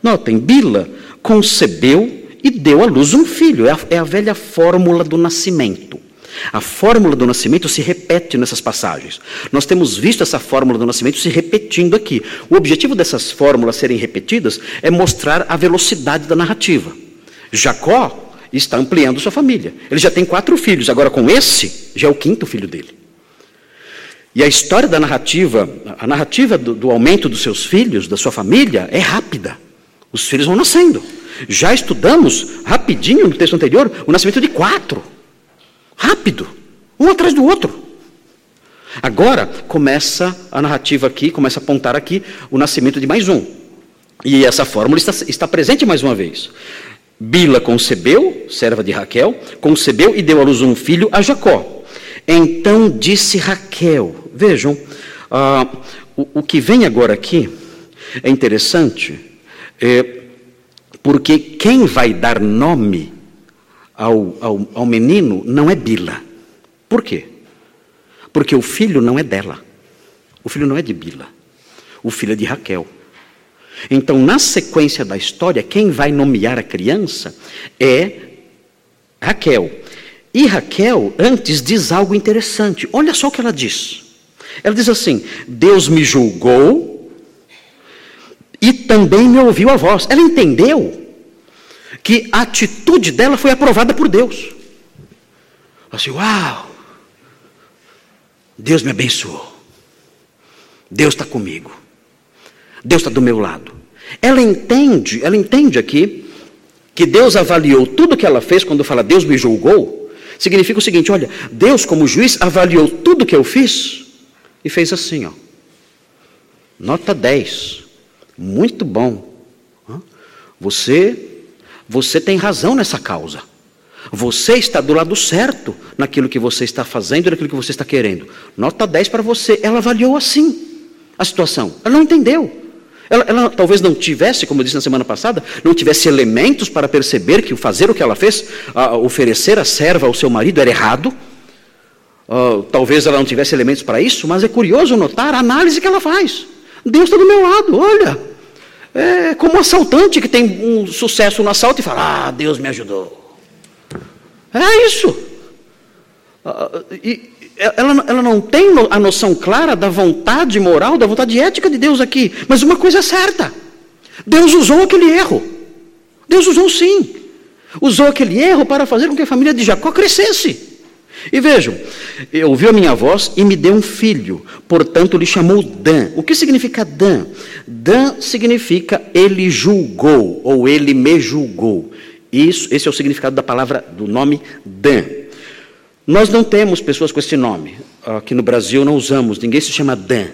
notem, Bila concebeu e deu à luz um filho. É a, é a velha fórmula do nascimento. A fórmula do nascimento se repete nessas passagens. Nós temos visto essa fórmula do nascimento se repetindo aqui. O objetivo dessas fórmulas serem repetidas é mostrar a velocidade da narrativa. Jacó está ampliando sua família. Ele já tem quatro filhos, agora com esse, já é o quinto filho dele. E a história da narrativa, a narrativa do, do aumento dos seus filhos, da sua família, é rápida. Os filhos vão nascendo. Já estudamos rapidinho no texto anterior o nascimento de quatro. Rápido, um atrás do outro. Agora começa a narrativa aqui, começa a apontar aqui o nascimento de mais um. E essa fórmula está, está presente mais uma vez. Bila concebeu, serva de Raquel, concebeu e deu à luz um filho a Jacó. Então disse Raquel: Vejam, ah, o, o, que vem agora aqui é interessante, é, porque quem vai dar nome ao, ao, ao menino não é Bila. Por quê? Porque o filho não é dela. O filho não é de Bila. O filho é de Raquel. Então, na sequência da história, quem vai nomear a criança é Raquel. E Raquel, antes, diz algo interessante. Olha só o que ela diz. Ela diz assim: Deus me julgou e também me ouviu a voz. Ela entendeu que a atitude dela foi aprovada por Deus. Assim, uau! Deus me abençoou. Deus está comigo. Deus está do meu lado. Ela entende, ela entende aqui que Deus avaliou tudo que ela fez quando fala Deus me julgou. Significa o seguinte: olha, Deus, como juiz, avaliou tudo que eu fiz e fez assim, ó. Nota 10. Muito bom. Você você tem razão nessa causa. Você está do lado certo naquilo que você está fazendo, naquilo que você está querendo. Nota 10 para você. Ela avaliou assim a situação. Ela não entendeu. Ela, ela, talvez não tivesse, como eu disse na semana passada, não tivesse elementos para perceber que o fazer o que ela fez, oferecer a serva ao seu marido, era errado. Uh, talvez ela não tivesse elementos para isso, mas é curioso notar a análise que ela faz. Deus está do meu lado, olha. É como um assaltante que tem um sucesso no assalto e fala: Ah, Deus me ajudou. É isso. Uh, e, ela, ela não tem a noção clara da vontade moral, da vontade ética de Deus aqui. Mas uma coisa é certa: Deus usou aquele erro. Deus usou sim. Usou aquele erro para fazer com que a família de Jacó crescesse. E vejam, ouviu a minha voz e me deu um filho, portanto lhe chamou Dan. O que significa Dan? Dan significa ele julgou, ou ele me julgou. Isso, esse é o significado da palavra, do nome Dan. Nós não temos pessoas com esse nome. Aqui no Brasil não usamos, ninguém se chama Dan.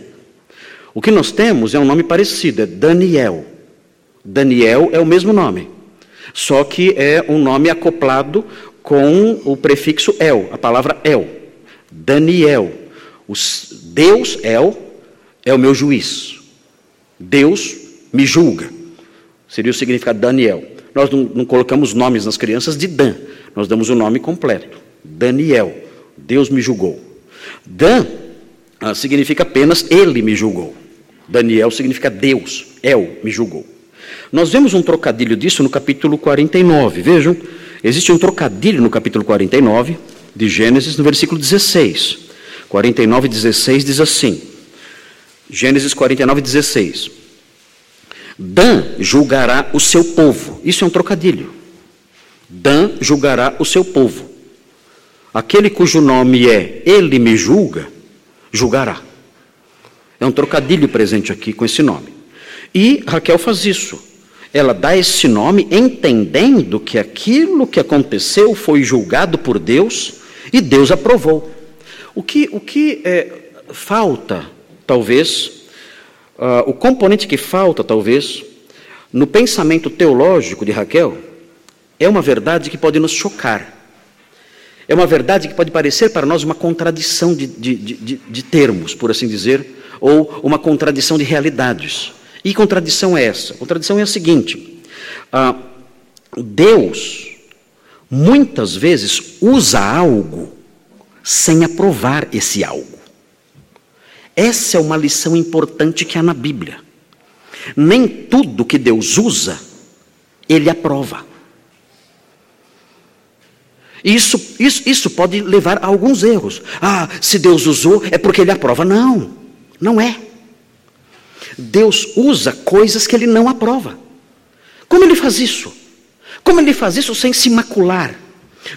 O que nós temos é um nome parecido, é Daniel. Daniel é o mesmo nome, só que é um nome acoplado com o prefixo El, a palavra El. Daniel. Deus, El, é o meu juiz. Deus me julga. Seria o significado Daniel. Nós não, não colocamos nomes nas crianças de Dan, nós damos o nome completo. Daniel, Deus me julgou. Dan ah, significa apenas Ele me julgou. Daniel significa Deus, El me julgou. Nós vemos um trocadilho disso no capítulo 49. Vejam, existe um trocadilho no capítulo 49 de Gênesis, no versículo 16. 49, 16 diz assim: Gênesis 49, 16. Dan julgará o seu povo. Isso é um trocadilho. Dan julgará o seu povo. Aquele cujo nome é Ele me julga, julgará. É um trocadilho presente aqui com esse nome. E Raquel faz isso. Ela dá esse nome entendendo que aquilo que aconteceu foi julgado por Deus e Deus aprovou. O que, o que é, falta, talvez, uh, o componente que falta, talvez, no pensamento teológico de Raquel, é uma verdade que pode nos chocar. É uma verdade que pode parecer para nós uma contradição de, de, de, de termos, por assim dizer, ou uma contradição de realidades. E contradição é essa? Contradição é a seguinte: ah, Deus muitas vezes usa algo sem aprovar esse algo. Essa é uma lição importante que há na Bíblia. Nem tudo que Deus usa, Ele aprova. Isso, isso, isso pode levar a alguns erros. Ah, se Deus usou, é porque Ele aprova. Não, não é. Deus usa coisas que ele não aprova. Como ele faz isso? Como ele faz isso sem se macular?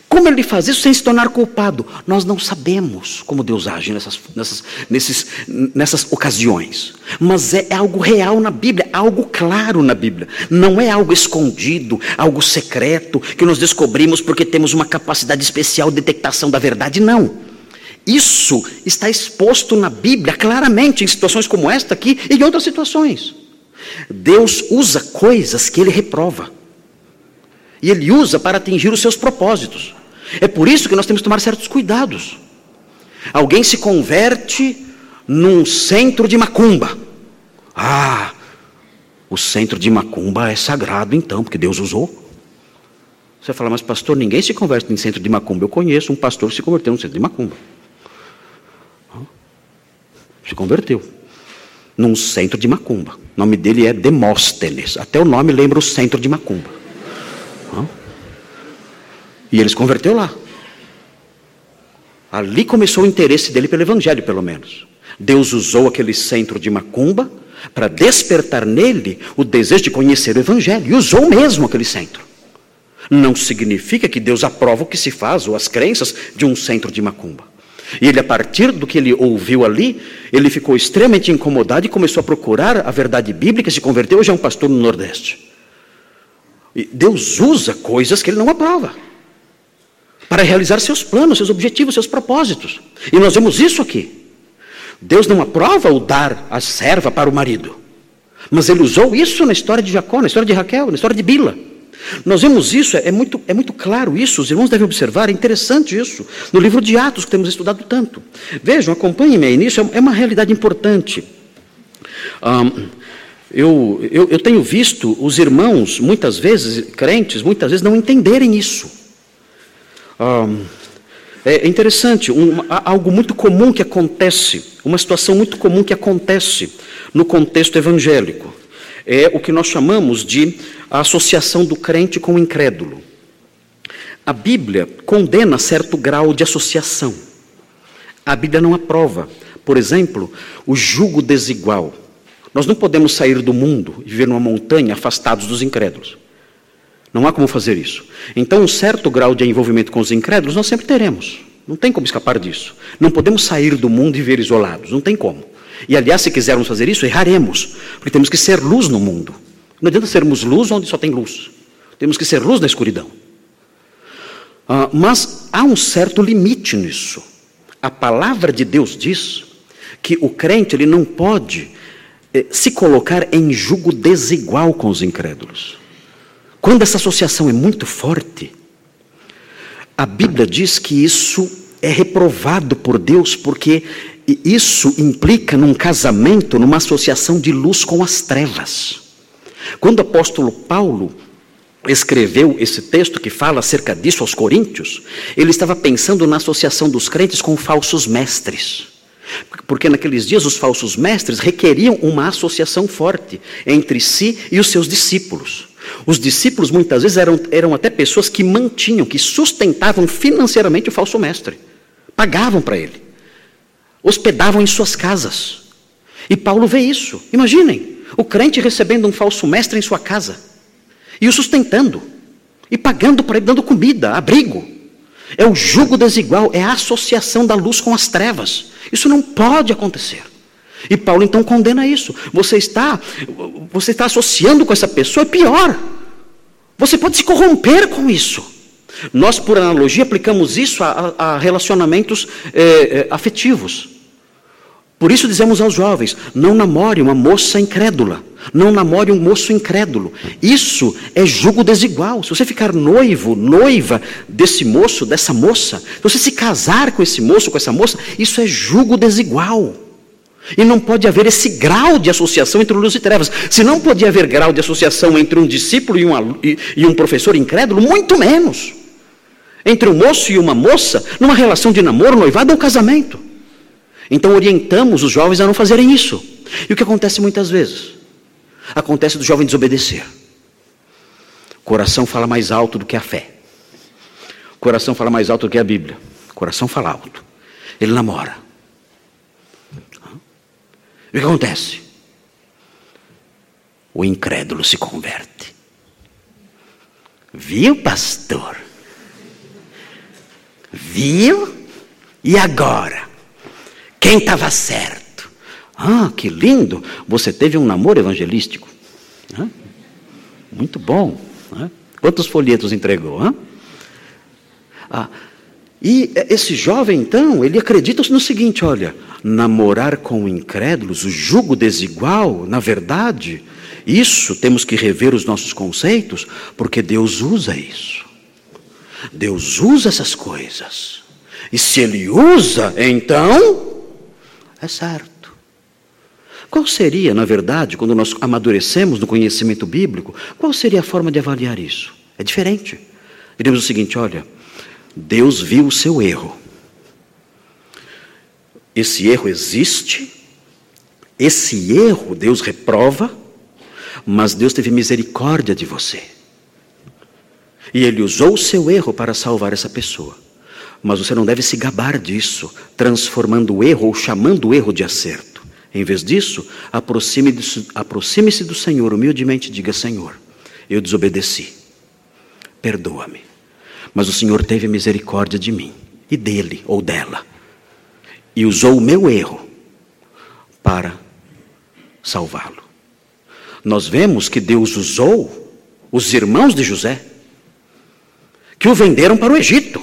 Como ele faz isso sem se tornar culpado? Nós não sabemos como Deus age nessas, nessas, nesses, nessas ocasiões. Mas é algo real na Bíblia, algo claro na Bíblia. Não é algo escondido, algo secreto que nós descobrimos porque temos uma capacidade especial de detectação da verdade. Não. Isso está exposto na Bíblia claramente em situações como esta aqui e em outras situações. Deus usa coisas que ele reprova. E ele usa para atingir os seus propósitos. É por isso que nós temos que tomar certos cuidados. Alguém se converte num centro de macumba. Ah, o centro de macumba é sagrado então, porque Deus usou. Você fala, mas pastor, ninguém se converte em centro de macumba. Eu conheço um pastor que se converteu num centro de macumba se converteu. Num centro de macumba. O nome dele é Demóstenes. Até o nome lembra o centro de macumba. E ele se converteu lá. Ali começou o interesse dele pelo evangelho, pelo menos. Deus usou aquele centro de macumba para despertar nele o desejo de conhecer o evangelho. E usou mesmo aquele centro. Não significa que Deus aprova o que se faz ou as crenças de um centro de macumba. E ele, a partir do que ele ouviu ali, ele ficou extremamente incomodado e começou a procurar a verdade bíblica, se converteu, hoje é um pastor no Nordeste. E Deus usa coisas que ele não aprova para realizar seus planos, seus objetivos, seus propósitos. E nós vemos isso aqui. Deus não aprova o dar a serva para o marido, mas ele usou isso na história de Jacó, na história de Raquel, na história de Bila. Nós vemos isso, é muito, é muito claro isso, os irmãos devem observar, é interessante isso, no livro de Atos que temos estudado tanto. Vejam, acompanhem-me aí nisso, é uma realidade importante. Um, eu, eu, eu, tenho visto os irmãos, muitas vezes, crentes, muitas vezes não entenderem isso. Um, é interessante, um, algo muito comum que acontece, uma situação muito comum que acontece no contexto evangélico. É o que nós chamamos de a associação do crente com o incrédulo. A Bíblia condena certo grau de associação. A Bíblia não aprova, por exemplo, o jugo desigual. Nós não podemos sair do mundo e viver numa montanha afastados dos incrédulos. Não há como fazer isso. Então, um certo grau de envolvimento com os incrédulos nós sempre teremos. Não tem como escapar disso. Não podemos sair do mundo e viver isolados. Não tem como. E, aliás, se quisermos fazer isso, erraremos. Porque temos que ser luz no mundo. Não adianta sermos luz onde só tem luz. Temos que ser luz na escuridão. Ah, mas há um certo limite nisso. A palavra de Deus diz que o crente ele não pode eh, se colocar em jugo desigual com os incrédulos. Quando essa associação é muito forte, a Bíblia diz que isso é reprovado por Deus, porque isso implica num casamento, numa associação de luz com as trevas. Quando o apóstolo Paulo escreveu esse texto que fala acerca disso aos Coríntios, ele estava pensando na associação dos crentes com falsos mestres. Porque naqueles dias os falsos mestres requeriam uma associação forte entre si e os seus discípulos. Os discípulos muitas vezes eram, eram até pessoas que mantinham, que sustentavam financeiramente o falso mestre, pagavam para ele, hospedavam em suas casas. E Paulo vê isso. Imaginem, o crente recebendo um falso mestre em sua casa e o sustentando, e pagando para ele, dando comida, abrigo. É o jugo desigual, é a associação da luz com as trevas. Isso não pode acontecer. E Paulo então condena isso. Você está, você está associando com essa pessoa, é pior. Você pode se corromper com isso. Nós, por analogia, aplicamos isso a, a relacionamentos é, afetivos. Por isso dizemos aos jovens: não namore uma moça incrédula, não namore um moço incrédulo. Isso é jugo desigual. Se você ficar noivo, noiva desse moço, dessa moça, se você se casar com esse moço, com essa moça, isso é jugo desigual. E não pode haver esse grau de associação entre luz e trevas. Se não pode haver grau de associação entre um discípulo e um, e, e um professor incrédulo, muito menos. Entre um moço e uma moça, numa relação de namoro, noivado ou casamento. Então orientamos os jovens a não fazerem isso. E o que acontece muitas vezes? Acontece do jovem desobedecer. O coração fala mais alto do que a fé. O coração fala mais alto do que a Bíblia. O coração fala alto. Ele namora. E o que acontece? O incrédulo se converte. Viu, pastor? Viu? E agora? Quem estava certo? Ah, que lindo! Você teve um namoro evangelístico. Muito bom. Quantos folhetos entregou? Ah, e esse jovem, então, ele acredita no seguinte: olha, namorar com incrédulos, o jugo desigual, na verdade, isso temos que rever os nossos conceitos, porque Deus usa isso. Deus usa essas coisas. E se Ele usa, então é certo. Qual seria, na verdade, quando nós amadurecemos no conhecimento bíblico, qual seria a forma de avaliar isso? É diferente. Diremos o seguinte: olha, Deus viu o seu erro. Esse erro existe, esse erro Deus reprova, mas Deus teve misericórdia de você. E Ele usou o seu erro para salvar essa pessoa. Mas você não deve se gabar disso, transformando o erro ou chamando o erro de acerto. Em vez disso, aproxime-se aproxime do Senhor, humildemente diga: Senhor, eu desobedeci, perdoa-me. Mas o Senhor teve misericórdia de mim e dele ou dela, e usou o meu erro para salvá-lo. Nós vemos que Deus usou os irmãos de José, que o venderam para o Egito.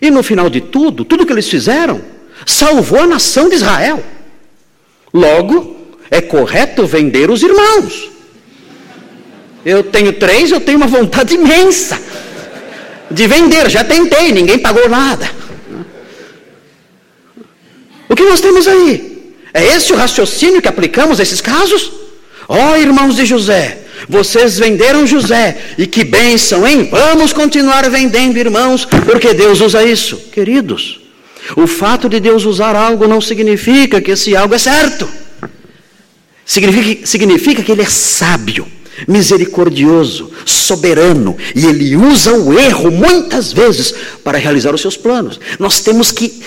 E no final de tudo, tudo que eles fizeram salvou a nação de Israel. Logo, é correto vender os irmãos. Eu tenho três, eu tenho uma vontade imensa de vender. Já tentei, ninguém pagou nada. O que nós temos aí? É esse o raciocínio que aplicamos a esses casos? Ó oh, irmãos de José, vocês venderam José, e que bênção, hein? Vamos continuar vendendo, irmãos, porque Deus usa isso. Queridos, o fato de Deus usar algo não significa que esse algo é certo. Significa, significa que Ele é sábio, misericordioso, soberano, e Ele usa o erro muitas vezes para realizar os seus planos. Nós temos que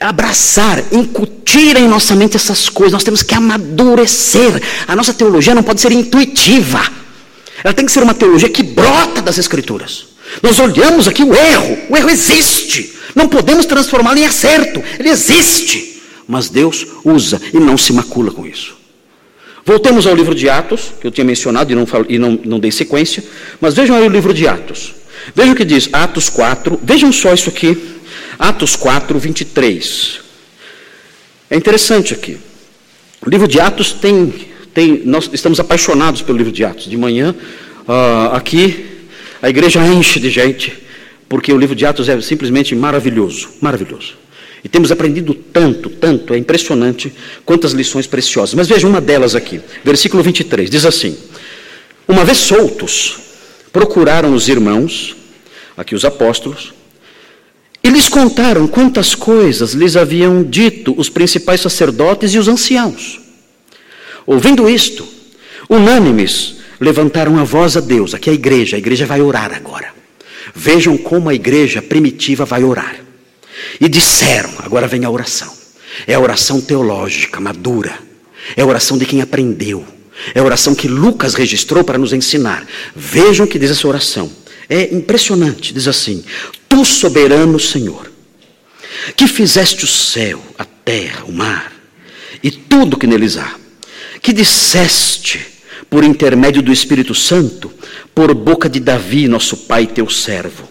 abraçar, incutir em nossa mente essas coisas, nós temos que amadurecer. A nossa teologia não pode ser intuitiva, ela tem que ser uma teologia que brota das Escrituras. Nós olhamos aqui o erro, o erro existe, não podemos transformá-lo em acerto, ele existe, mas Deus usa e não se macula com isso. Voltemos ao livro de Atos, que eu tinha mencionado e não, e não, não dei sequência, mas vejam aí o livro de Atos. Vejam o que diz Atos 4, vejam só isso aqui, Atos 4, 23. É interessante aqui. O livro de Atos tem, tem nós estamos apaixonados pelo livro de Atos. De manhã, uh, aqui, a igreja enche de gente, porque o livro de Atos é simplesmente maravilhoso, maravilhoso. E temos aprendido tanto, tanto, é impressionante quantas lições preciosas. Mas veja uma delas aqui, versículo 23, diz assim: Uma vez soltos, procuraram os irmãos, aqui os apóstolos, e lhes contaram quantas coisas lhes haviam dito os principais sacerdotes e os anciãos. Ouvindo isto, unânimes levantaram a voz a Deus, aqui é a igreja, a igreja vai orar agora. Vejam como a igreja primitiva vai orar. E disseram, agora vem a oração. É a oração teológica, madura. É a oração de quem aprendeu. É a oração que Lucas registrou para nos ensinar. Vejam o que diz essa oração. É impressionante, diz assim: Tu, soberano Senhor, que fizeste o céu, a terra, o mar e tudo que neles há, que disseste por intermédio do Espírito Santo, por boca de Davi, nosso pai, teu servo.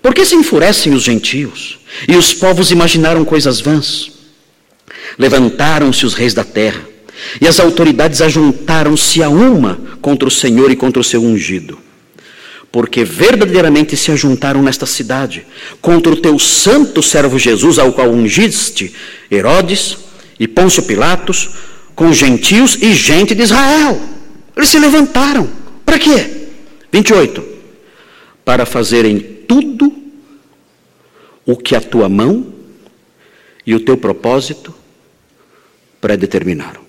Por que se enfurecem os gentios e os povos imaginaram coisas vãs? Levantaram-se os reis da terra e as autoridades ajuntaram-se a uma contra o Senhor e contra o seu ungido porque verdadeiramente se ajuntaram nesta cidade contra o teu santo servo Jesus, ao qual ungiste Herodes e Pôncio Pilatos, com gentios e gente de Israel. Eles se levantaram. Para quê? 28. Para fazerem tudo o que a tua mão e o teu propósito predeterminaram.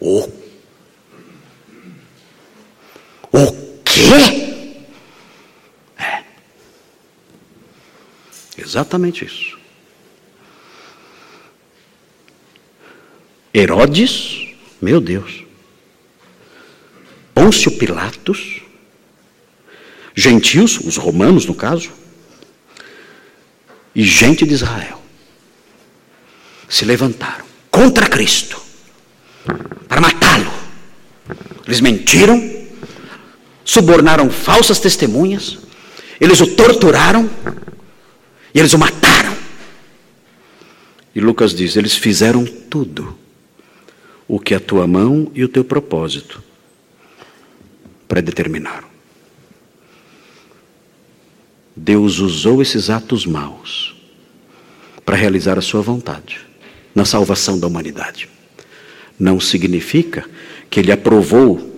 Oh o quê? É. Exatamente isso. Herodes, meu Deus. Pôncio Pilatos, gentios, os romanos no caso, e gente de Israel se levantaram contra Cristo para matá-lo. Eles mentiram, subornaram falsas testemunhas, eles o torturaram e eles o mataram. E Lucas diz: eles fizeram tudo o que a tua mão e o teu propósito predeterminaram. Deus usou esses atos maus para realizar a sua vontade na salvação da humanidade. Não significa que ele aprovou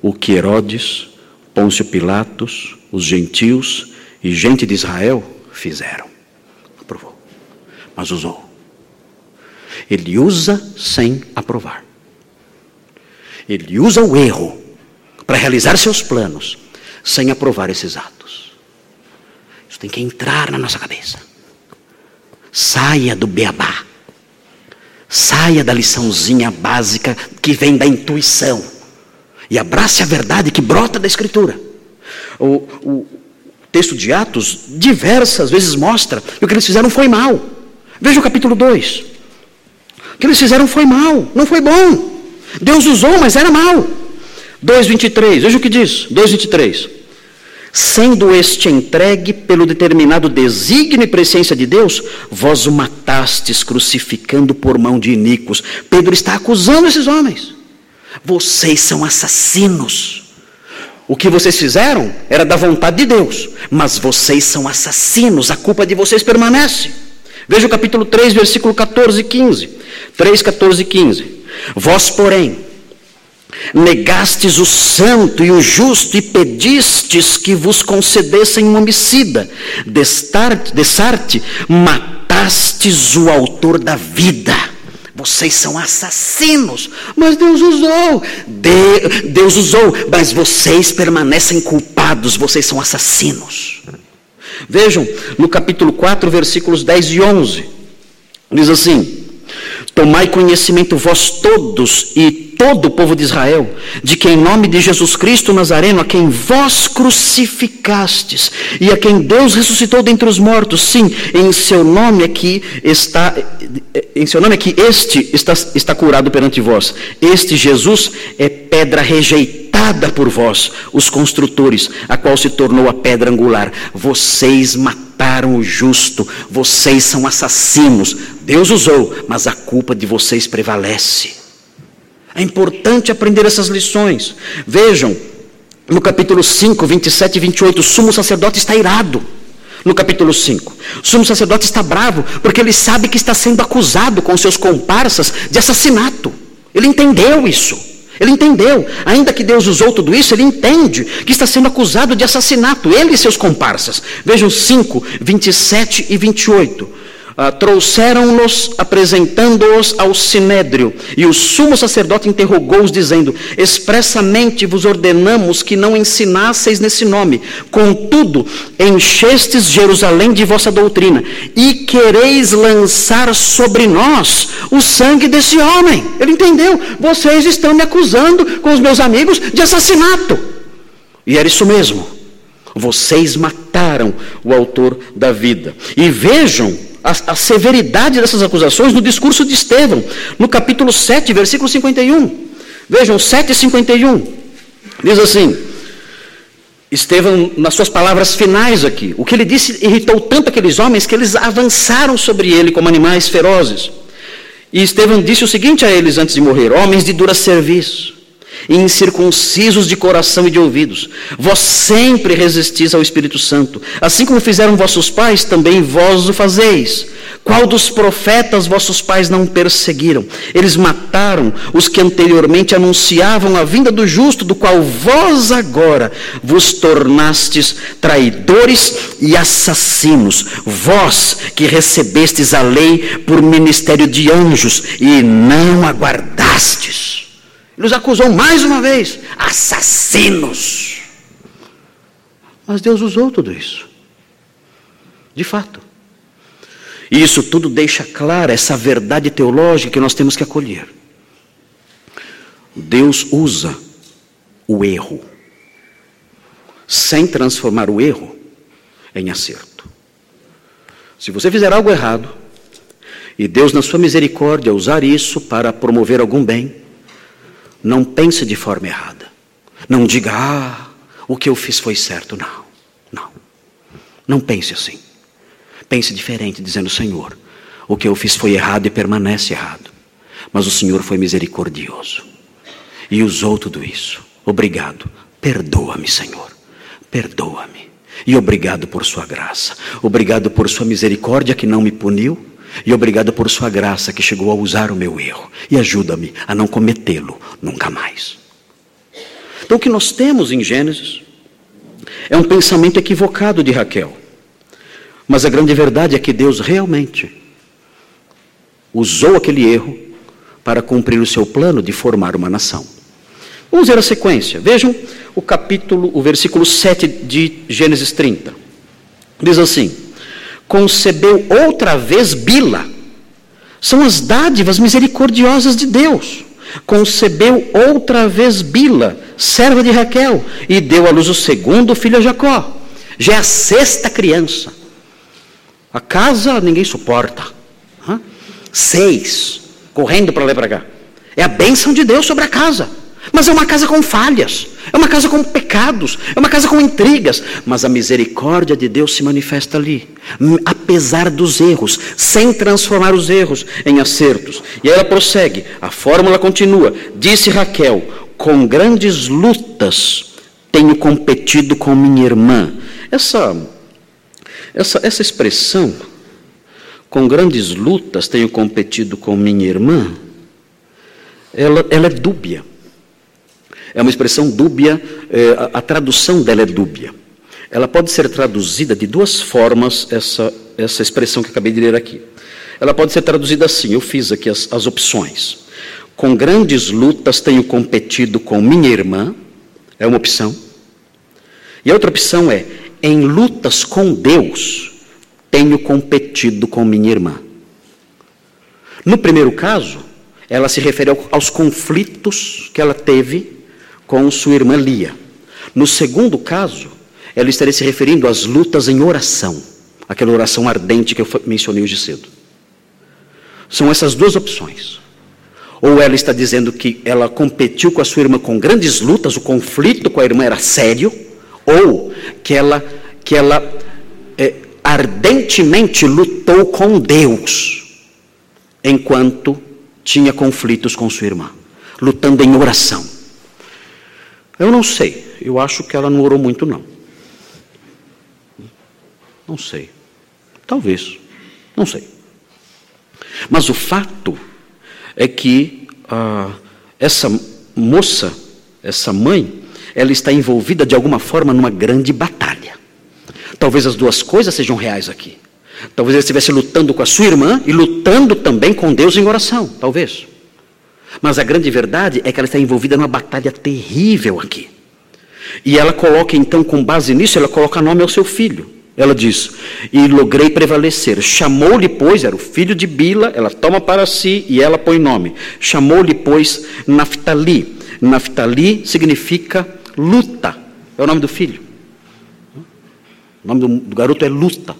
o que Herodes Pôncio Pilatos, os gentios e gente de Israel fizeram. Aprovou. Mas usou. Ele usa sem aprovar. Ele usa o erro para realizar seus planos sem aprovar esses atos. Isso tem que entrar na nossa cabeça. Saia do beabá. Saia da liçãozinha básica que vem da intuição e abrace a verdade que brota da Escritura. O, o texto de Atos diversas vezes mostra que o que eles fizeram foi mal. Veja o capítulo 2. O que eles fizeram foi mal, não foi bom. Deus usou, mas era mal. 2,23, veja o que diz. 2,23. Sendo este entregue pelo determinado desígnio e presciência de Deus, vós o matastes crucificando por mão de iníquos. Pedro está acusando esses homens. Vocês são assassinos. O que vocês fizeram era da vontade de Deus, mas vocês são assassinos, a culpa de vocês permanece. Veja o capítulo 3, versículo 14 e 15. 3, 14 e 15. Vós, porém, negastes o santo e o justo e pedistes que vos concedessem um homicida. Destarte, matastes o autor da vida vocês são assassinos, mas Deus usou. De, Deus usou, mas vocês permanecem culpados, vocês são assassinos. Vejam, no capítulo 4, versículos 10 e 11, diz assim: Tomai conhecimento vós todos e todo o povo de Israel, de que em nome de Jesus Cristo Nazareno, a quem vós crucificastes e a quem Deus ressuscitou dentre os mortos, sim, em seu nome aqui está, em seu nome aqui este está, está curado perante vós. Este Jesus é pedra rejeitada por vós, os construtores, a qual se tornou a pedra angular. Vocês mataram o justo, vocês são assassinos. Deus usou, mas a culpa de vocês prevalece. É importante aprender essas lições. Vejam, no capítulo 5, 27 e 28, o sumo sacerdote está irado. No capítulo 5, o sumo sacerdote está bravo porque ele sabe que está sendo acusado com seus comparsas de assassinato. Ele entendeu isso. Ele entendeu, ainda que Deus usou tudo isso, ele entende que está sendo acusado de assassinato, ele e seus comparsas. Vejam 5, 27 e 28 ah, trouxeram-nos apresentando-os ao sinédrio. E o sumo sacerdote interrogou-os, dizendo: Expressamente vos ordenamos que não ensinasseis nesse nome. Contudo, enchestes Jerusalém de vossa doutrina, e quereis lançar sobre nós o sangue desse homem. Ele entendeu? Vocês estão me acusando com os meus amigos de assassinato. E era isso mesmo. Vocês mataram o autor da vida. E vejam a, a, severidade dessas acusações no discurso de Estevão, no capítulo 7, versículo 51. Vejam, 7 e 51. Diz assim: Estevão, nas suas palavras finais aqui, o que ele disse irritou tanto aqueles homens que eles avançaram sobre ele como animais ferozes. E Estevão disse o seguinte a eles antes de morrer: Homens de dura serviço e incircuncisos de coração e de ouvidos. Vós sempre resistis ao Espírito Santo, assim como fizeram vossos pais, também vós o fazeis. Qual dos profetas vossos pais não perseguiram? Eles mataram os que anteriormente anunciavam a vinda do justo, do qual vós agora vos tornastes traidores e assassinos. Vós que recebestes a lei por ministério de anjos e não aguardastes. Ele os acusou mais uma vez, assassinos. Mas Deus usou tudo isso. De fato. E isso tudo deixa clara essa verdade teológica que nós temos que acolher. Deus usa o erro, sem transformar o erro em acerto. Se você fizer algo errado, e Deus, na sua misericórdia, usar isso para promover algum bem, não pense de forma errada. Não diga, ah, o que eu fiz foi certo. Não, não. Não pense assim. Pense diferente, dizendo, Senhor, o que eu fiz foi errado e permanece errado. Mas o Senhor foi misericordioso e usou tudo isso. Obrigado. Perdoa-me, Senhor. Perdoa-me. E obrigado por Sua graça. Obrigado por Sua misericórdia que não me puniu e obrigado por sua graça que chegou a usar o meu erro. E ajuda-me a não cometê-lo nunca mais. Então, o que nós temos em Gênesis é um pensamento equivocado de Raquel. Mas a grande verdade é que Deus realmente usou aquele erro para cumprir o seu plano de formar uma nação. Vamos ver a sequência. Vejam o capítulo, o versículo 7 de Gênesis 30. Diz assim: concebeu outra vez Bila. São as dádivas misericordiosas de Deus. Concebeu outra vez Bila, serva de Raquel, e deu à luz o segundo filho a Jacó. Já é a sexta criança. A casa ninguém suporta. Seis, correndo para lá e para cá. É a bênção de Deus sobre a casa. Mas é uma casa com falhas, é uma casa com pecados, é uma casa com intrigas. Mas a misericórdia de Deus se manifesta ali, apesar dos erros, sem transformar os erros em acertos. E ela prossegue, a fórmula continua. Disse Raquel: com grandes lutas tenho competido com minha irmã. Essa, essa, essa expressão, com grandes lutas tenho competido com minha irmã, ela, ela é dúbia. É uma expressão dúbia, é, a, a tradução dela é dúbia. Ela pode ser traduzida de duas formas, essa, essa expressão que acabei de ler aqui. Ela pode ser traduzida assim, eu fiz aqui as, as opções. Com grandes lutas tenho competido com minha irmã, é uma opção. E a outra opção é, em lutas com Deus, tenho competido com minha irmã. No primeiro caso, ela se refere aos conflitos que ela teve com sua irmã Lia. No segundo caso, ela estaria se referindo às lutas em oração, aquela oração ardente que eu mencionei hoje cedo. São essas duas opções. Ou ela está dizendo que ela competiu com a sua irmã com grandes lutas, o conflito com a irmã era sério, ou que ela, que ela é, ardentemente lutou com Deus, enquanto tinha conflitos com sua irmã, lutando em oração. Eu não sei, eu acho que ela não orou muito, não. Não sei. Talvez. Não sei. Mas o fato é que ah, essa moça, essa mãe, ela está envolvida de alguma forma numa grande batalha. Talvez as duas coisas sejam reais aqui. Talvez ela estivesse lutando com a sua irmã e lutando também com Deus em oração, talvez. Mas a grande verdade é que ela está envolvida numa batalha terrível aqui. E ela coloca então, com base nisso, ela coloca nome ao seu filho. Ela diz: E logrei prevalecer. Chamou-lhe, pois, era o filho de Bila, ela toma para si e ela põe nome. Chamou-lhe, pois, Naftali. Naftali significa luta. É o nome do filho. O nome do, garoto é luta.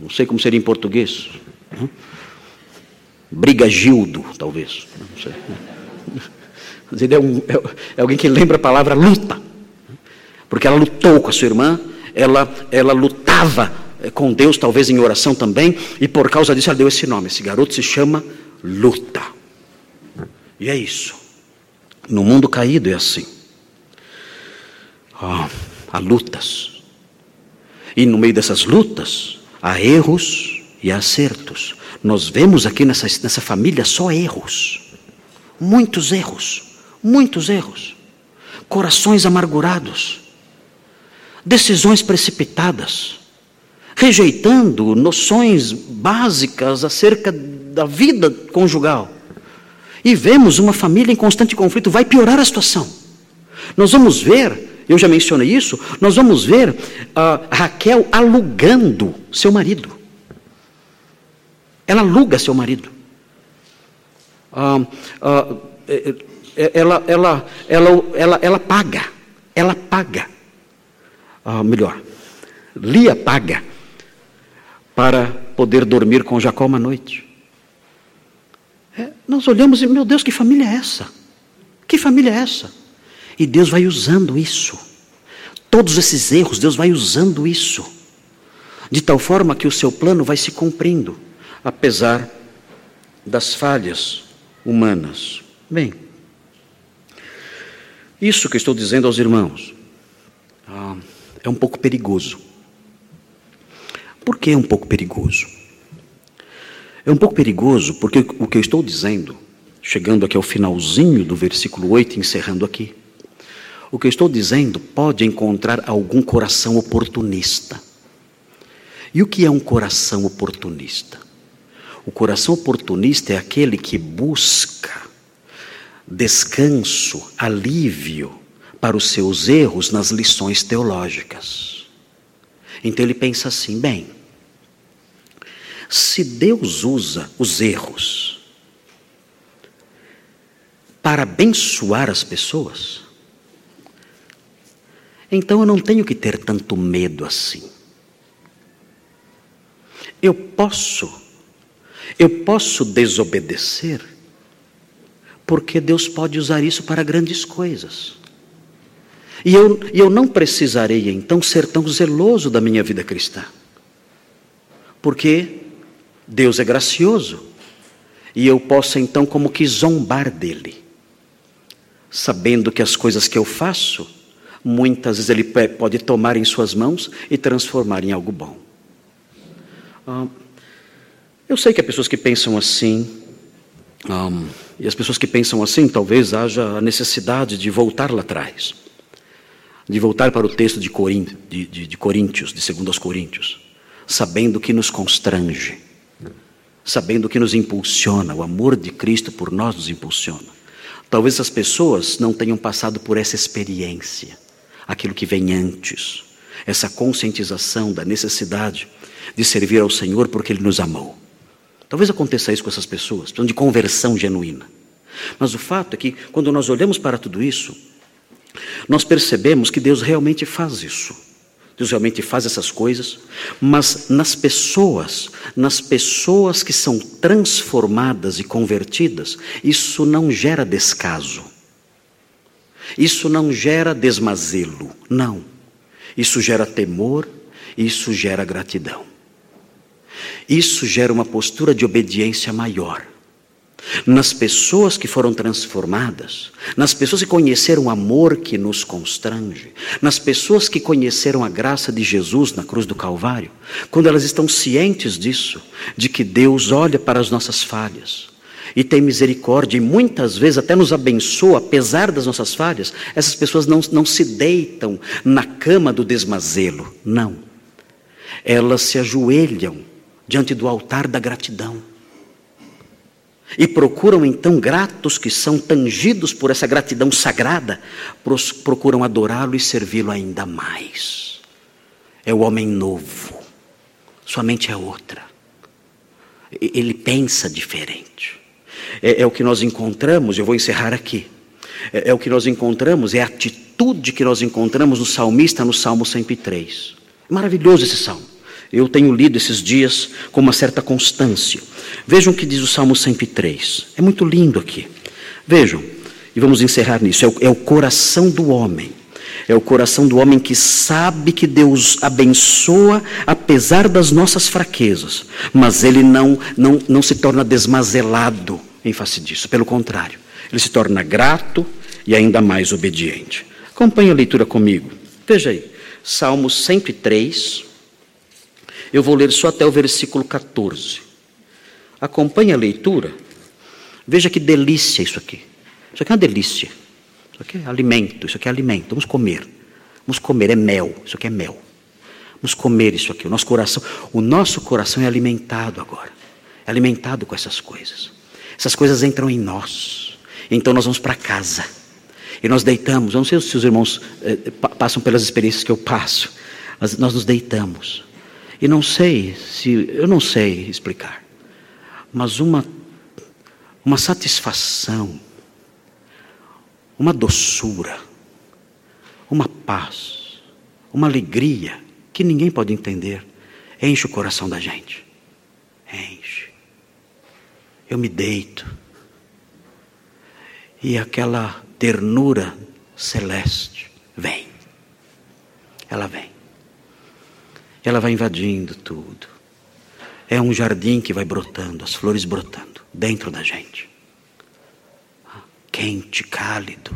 Não sei como seria em português. Brigagildo, talvez. Não sei. Mas ele é, um, é, é alguém que lembra a palavra luta. Porque ela lutou com a sua irmã ela, ela lutava eh, com Deus, talvez em oração também, e por causa disso ela deu esse nome. Esse garoto se chama luta. E é isso. No mundo caído é assim. Oh, há lutas. E no meio dessas lutas, há erros e acertos. Nós vemos aqui nessa, nessa família só erros. Muitos erros. Muitos erros. Corações amargurados decisões precipitadas, rejeitando noções básicas acerca da vida conjugal. E vemos uma família em constante conflito, vai piorar a situação. Nós vamos ver, eu já mencionei isso, nós vamos ver uh, Raquel alugando seu marido. Ela aluga seu marido. Uh, uh, ela, ela, ela, ela, ela paga, ela paga ah, melhor, Lia paga para poder dormir com Jacó uma noite. É, nós olhamos e, meu Deus, que família é essa? Que família é essa? E Deus vai usando isso. Todos esses erros, Deus vai usando isso. De tal forma que o seu plano vai se cumprindo, apesar das falhas humanas. Bem, isso que estou dizendo aos irmãos. Ah, é um pouco perigoso. Por que é um pouco perigoso? É um pouco perigoso porque o que eu estou dizendo, chegando aqui ao finalzinho do versículo 8, encerrando aqui, o que eu estou dizendo pode encontrar algum coração oportunista. E o que é um coração oportunista? O coração oportunista é aquele que busca descanso, alívio, para os seus erros nas lições teológicas. Então ele pensa assim: bem, se Deus usa os erros para abençoar as pessoas, então eu não tenho que ter tanto medo assim. Eu posso, eu posso desobedecer, porque Deus pode usar isso para grandes coisas. E eu, eu não precisarei então ser tão zeloso da minha vida cristã. Porque Deus é gracioso. E eu posso então como que zombar dele. Sabendo que as coisas que eu faço, muitas vezes ele pode tomar em suas mãos e transformar em algo bom. Ah, eu sei que há pessoas que pensam assim, um, e as pessoas que pensam assim, talvez haja a necessidade de voltar lá atrás. De voltar para o texto de, de, de, de Coríntios, de 2 aos Coríntios, sabendo que nos constrange, sabendo que nos impulsiona, o amor de Cristo por nós nos impulsiona. Talvez as pessoas não tenham passado por essa experiência, aquilo que vem antes, essa conscientização da necessidade de servir ao Senhor porque Ele nos amou. Talvez aconteça isso com essas pessoas, precisam de conversão genuína. Mas o fato é que, quando nós olhamos para tudo isso, nós percebemos que Deus realmente faz isso. Deus realmente faz essas coisas, mas nas pessoas, nas pessoas que são transformadas e convertidas, isso não gera descaso. Isso não gera desmazelo, não. Isso gera temor, isso gera gratidão. Isso gera uma postura de obediência maior. Nas pessoas que foram transformadas, nas pessoas que conheceram o amor que nos constrange, nas pessoas que conheceram a graça de Jesus na cruz do Calvário, quando elas estão cientes disso, de que Deus olha para as nossas falhas, e tem misericórdia e muitas vezes até nos abençoa, apesar das nossas falhas, essas pessoas não, não se deitam na cama do desmazelo, não. Elas se ajoelham diante do altar da gratidão. E procuram então, gratos que são, tangidos por essa gratidão sagrada, procuram adorá-lo e servi-lo ainda mais. É o homem novo, sua mente é outra. Ele pensa diferente é, é o que nós encontramos, eu vou encerrar aqui. É, é, o que nós encontramos, é a atitude que nós encontramos no salmista no Salmo 103. Maravilhoso esse salmo. Eu tenho lido esses dias com uma certa constância. Vejam o que diz o Salmo 103. É muito lindo aqui. Vejam, e vamos encerrar nisso. É o, é o coração do homem. É o coração do homem que sabe que Deus abençoa apesar das nossas fraquezas, mas ele não, não, não se torna desmazelado em face disso. Pelo contrário, ele se torna grato e ainda mais obediente. Acompanhe a leitura comigo. Veja aí, Salmo 103. Eu vou ler só até o versículo 14. Acompanhe a leitura. Veja que delícia isso aqui. Isso aqui é uma delícia. Isso aqui é alimento, isso aqui é alimento. Vamos comer. Vamos comer, é mel. Isso aqui é mel. Vamos comer isso aqui. O nosso coração, o nosso coração é alimentado agora. É alimentado com essas coisas. Essas coisas entram em nós. Então nós vamos para casa. E nós deitamos. Eu não sei se os irmãos eh, passam pelas experiências que eu passo. Mas nós nos deitamos. E não sei se. Eu não sei explicar. Mas uma, uma satisfação. Uma doçura. Uma paz. Uma alegria que ninguém pode entender. Enche o coração da gente. Enche eu me deito. E aquela ternura celeste vem. Ela vem. Ela vai invadindo tudo. É um jardim que vai brotando, as flores brotando dentro da gente. Quente, cálido.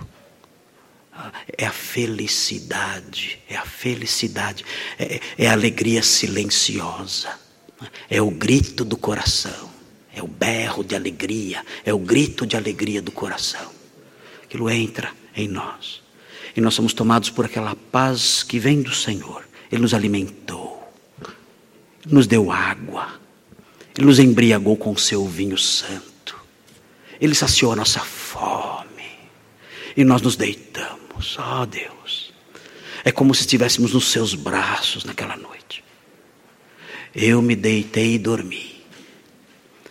É a felicidade, é a felicidade, é, é a alegria silenciosa, é o grito do coração. É o berro de alegria, é o grito de alegria do coração. Aquilo entra em nós. E nós somos tomados por aquela paz que vem do Senhor. Ele nos alimentou, nos deu água, Ele nos embriagou com o seu vinho santo, Ele saciou a nossa fome, e nós nos deitamos, ó oh, Deus, é como se estivéssemos nos seus braços naquela noite. Eu me deitei e dormi.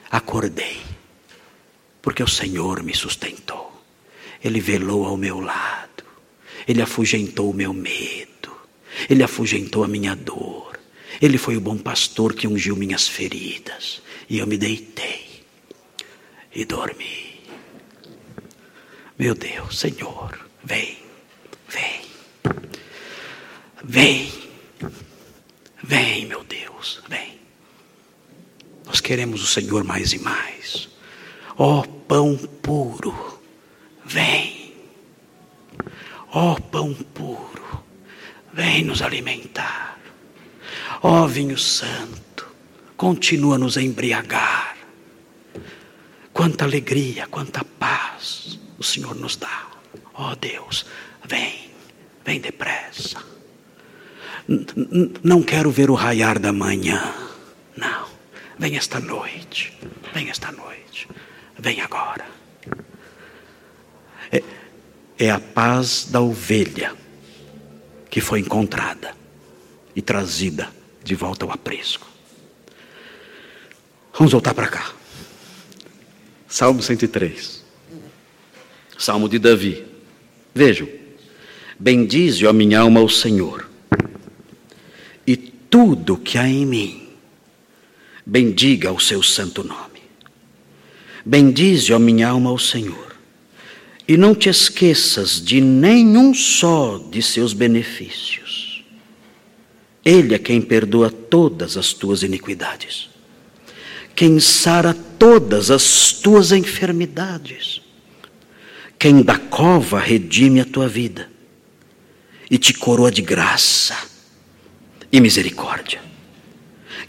Acordei, porque o Senhor me sustentou. Ele velou ao meu lado, ele afugentou o meu medo, ele afugentou a minha dor. Ele foi o bom pastor que ungiu minhas feridas, e eu me deitei e dormi. Meu Deus, Senhor, vem, vem, vem, vem, meu Deus, vem. Nós queremos o Senhor mais e mais. Ó oh, pão puro, vem. Ó oh, pão puro, vem nos alimentar. Ó oh, vinho santo, continua nos embriagar. Quanta alegria, quanta paz o Senhor nos dá. Ó Deus, vem, vem depressa. N não quero ver o raiar da manhã, não. Vem esta noite, vem esta noite, vem agora. É, é a paz da ovelha que foi encontrada e trazida de volta ao aprisco. Vamos voltar para cá. Salmo 103. Salmo de Davi. Vejam. Bendize, ó minha alma, o Senhor. E tudo que há em mim, bendiga o seu santo nome. Bendize, ó minha alma, o Senhor. E não te esqueças de nenhum só de seus benefícios. Ele é quem perdoa todas as tuas iniquidades. Quem sara todas as tuas enfermidades, quem da cova redime a tua vida e te coroa de graça e misericórdia,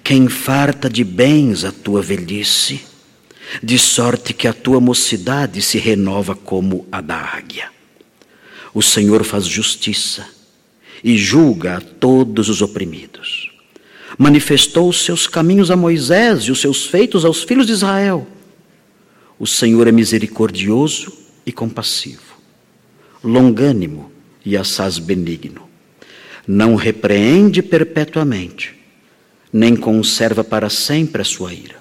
quem farta de bens a tua velhice, de sorte que a tua mocidade se renova como a da águia. O Senhor faz justiça e julga todos os oprimidos manifestou os seus caminhos a Moisés e os seus feitos aos filhos de Israel. O Senhor é misericordioso e compassivo, longânimo e assaz benigno. Não repreende perpetuamente, nem conserva para sempre a sua ira.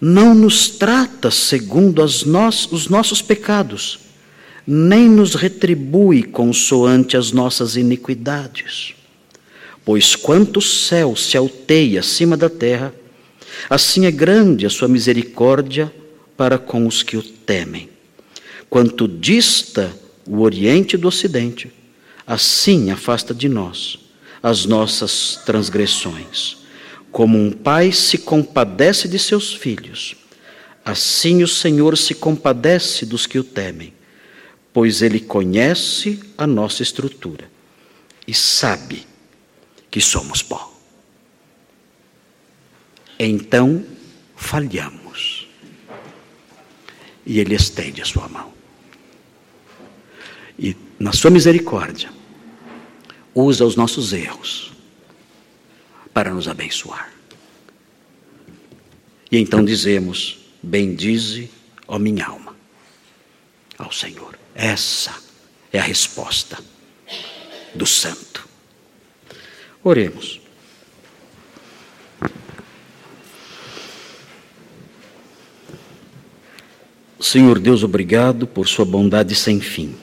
Não nos trata segundo no os nossos pecados, nem nos retribui consoante as nossas iniquidades. Pois quanto o céu se alteia acima da terra, assim é grande a sua misericórdia para com os que o temem. Quanto dista o oriente do ocidente, assim afasta de nós as nossas transgressões. Como um pai se compadece de seus filhos, assim o Senhor se compadece dos que o temem, pois ele conhece a nossa estrutura e sabe que somos pó. Então falhamos. E Ele estende a sua mão. E, na sua misericórdia, usa os nossos erros para nos abençoar. E então dizemos: Bendize, ó minha alma, ao Senhor. Essa é a resposta do santo. Oremos. Senhor Deus, obrigado por Sua bondade sem fim.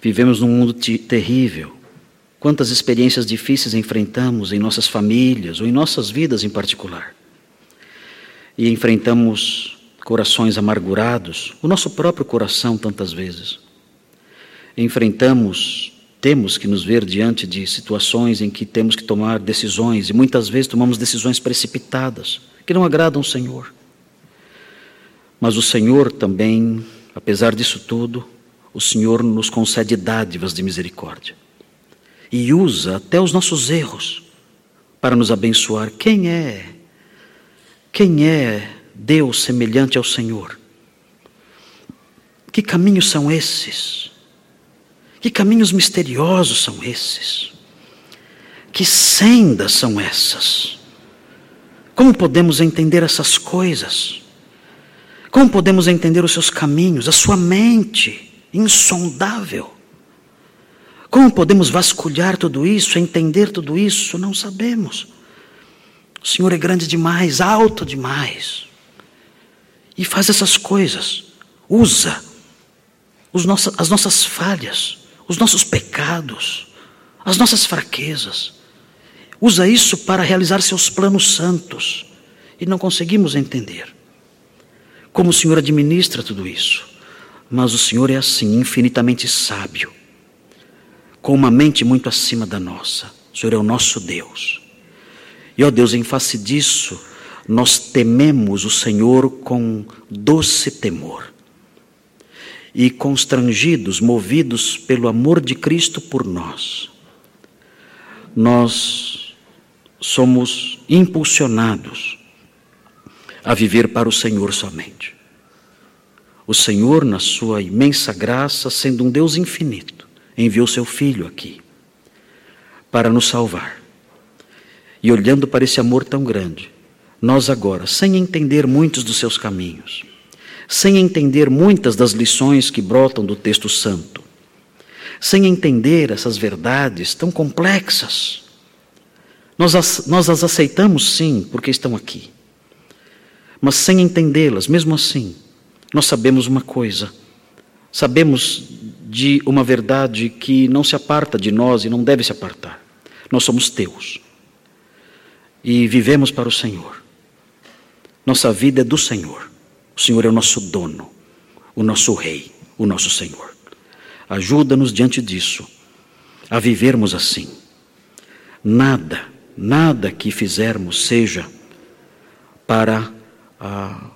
Vivemos num mundo terrível. Quantas experiências difíceis enfrentamos em nossas famílias ou em nossas vidas em particular. E enfrentamos corações amargurados, o nosso próprio coração tantas vezes. Enfrentamos temos que nos ver diante de situações em que temos que tomar decisões e muitas vezes tomamos decisões precipitadas que não agradam o Senhor. Mas o Senhor também, apesar disso tudo, o Senhor nos concede dádivas de misericórdia e usa até os nossos erros para nos abençoar. Quem é? Quem é Deus semelhante ao Senhor? Que caminhos são esses? Que caminhos misteriosos são esses? Que sendas são essas? Como podemos entender essas coisas? Como podemos entender os seus caminhos, a sua mente insondável? Como podemos vasculhar tudo isso, entender tudo isso? Não sabemos. O Senhor é grande demais, alto demais. E faz essas coisas. Usa as nossas falhas os nossos pecados, as nossas fraquezas. Usa isso para realizar seus planos santos e não conseguimos entender. Como o Senhor administra tudo isso? Mas o Senhor é assim, infinitamente sábio, com uma mente muito acima da nossa. O Senhor é o nosso Deus. E ó Deus, em face disso, nós tememos o Senhor com doce temor e constrangidos, movidos pelo amor de Cristo por nós, nós somos impulsionados a viver para o Senhor somente. O Senhor, na sua imensa graça, sendo um Deus infinito, enviou seu Filho aqui para nos salvar. E olhando para esse amor tão grande, nós agora, sem entender muitos dos seus caminhos, sem entender muitas das lições que brotam do texto santo, sem entender essas verdades tão complexas. Nós as, nós as aceitamos sim, porque estão aqui. mas sem entendê-las, mesmo assim, nós sabemos uma coisa. Sabemos de uma verdade que não se aparta de nós e não deve se apartar. Nós somos teus. E vivemos para o Senhor. Nossa vida é do Senhor. O Senhor é o nosso dono, o nosso Rei, o nosso Senhor. Ajuda-nos diante disso a vivermos assim. Nada, nada que fizermos seja para ah,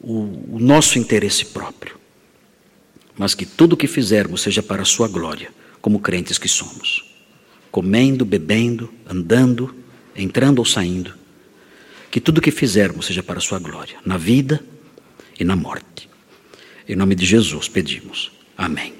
o, o nosso interesse próprio, mas que tudo que fizermos seja para a Sua glória, como crentes que somos. Comendo, bebendo, andando, entrando ou saindo, que tudo que fizermos seja para a Sua glória, na vida e na morte. Em nome de Jesus pedimos. Amém.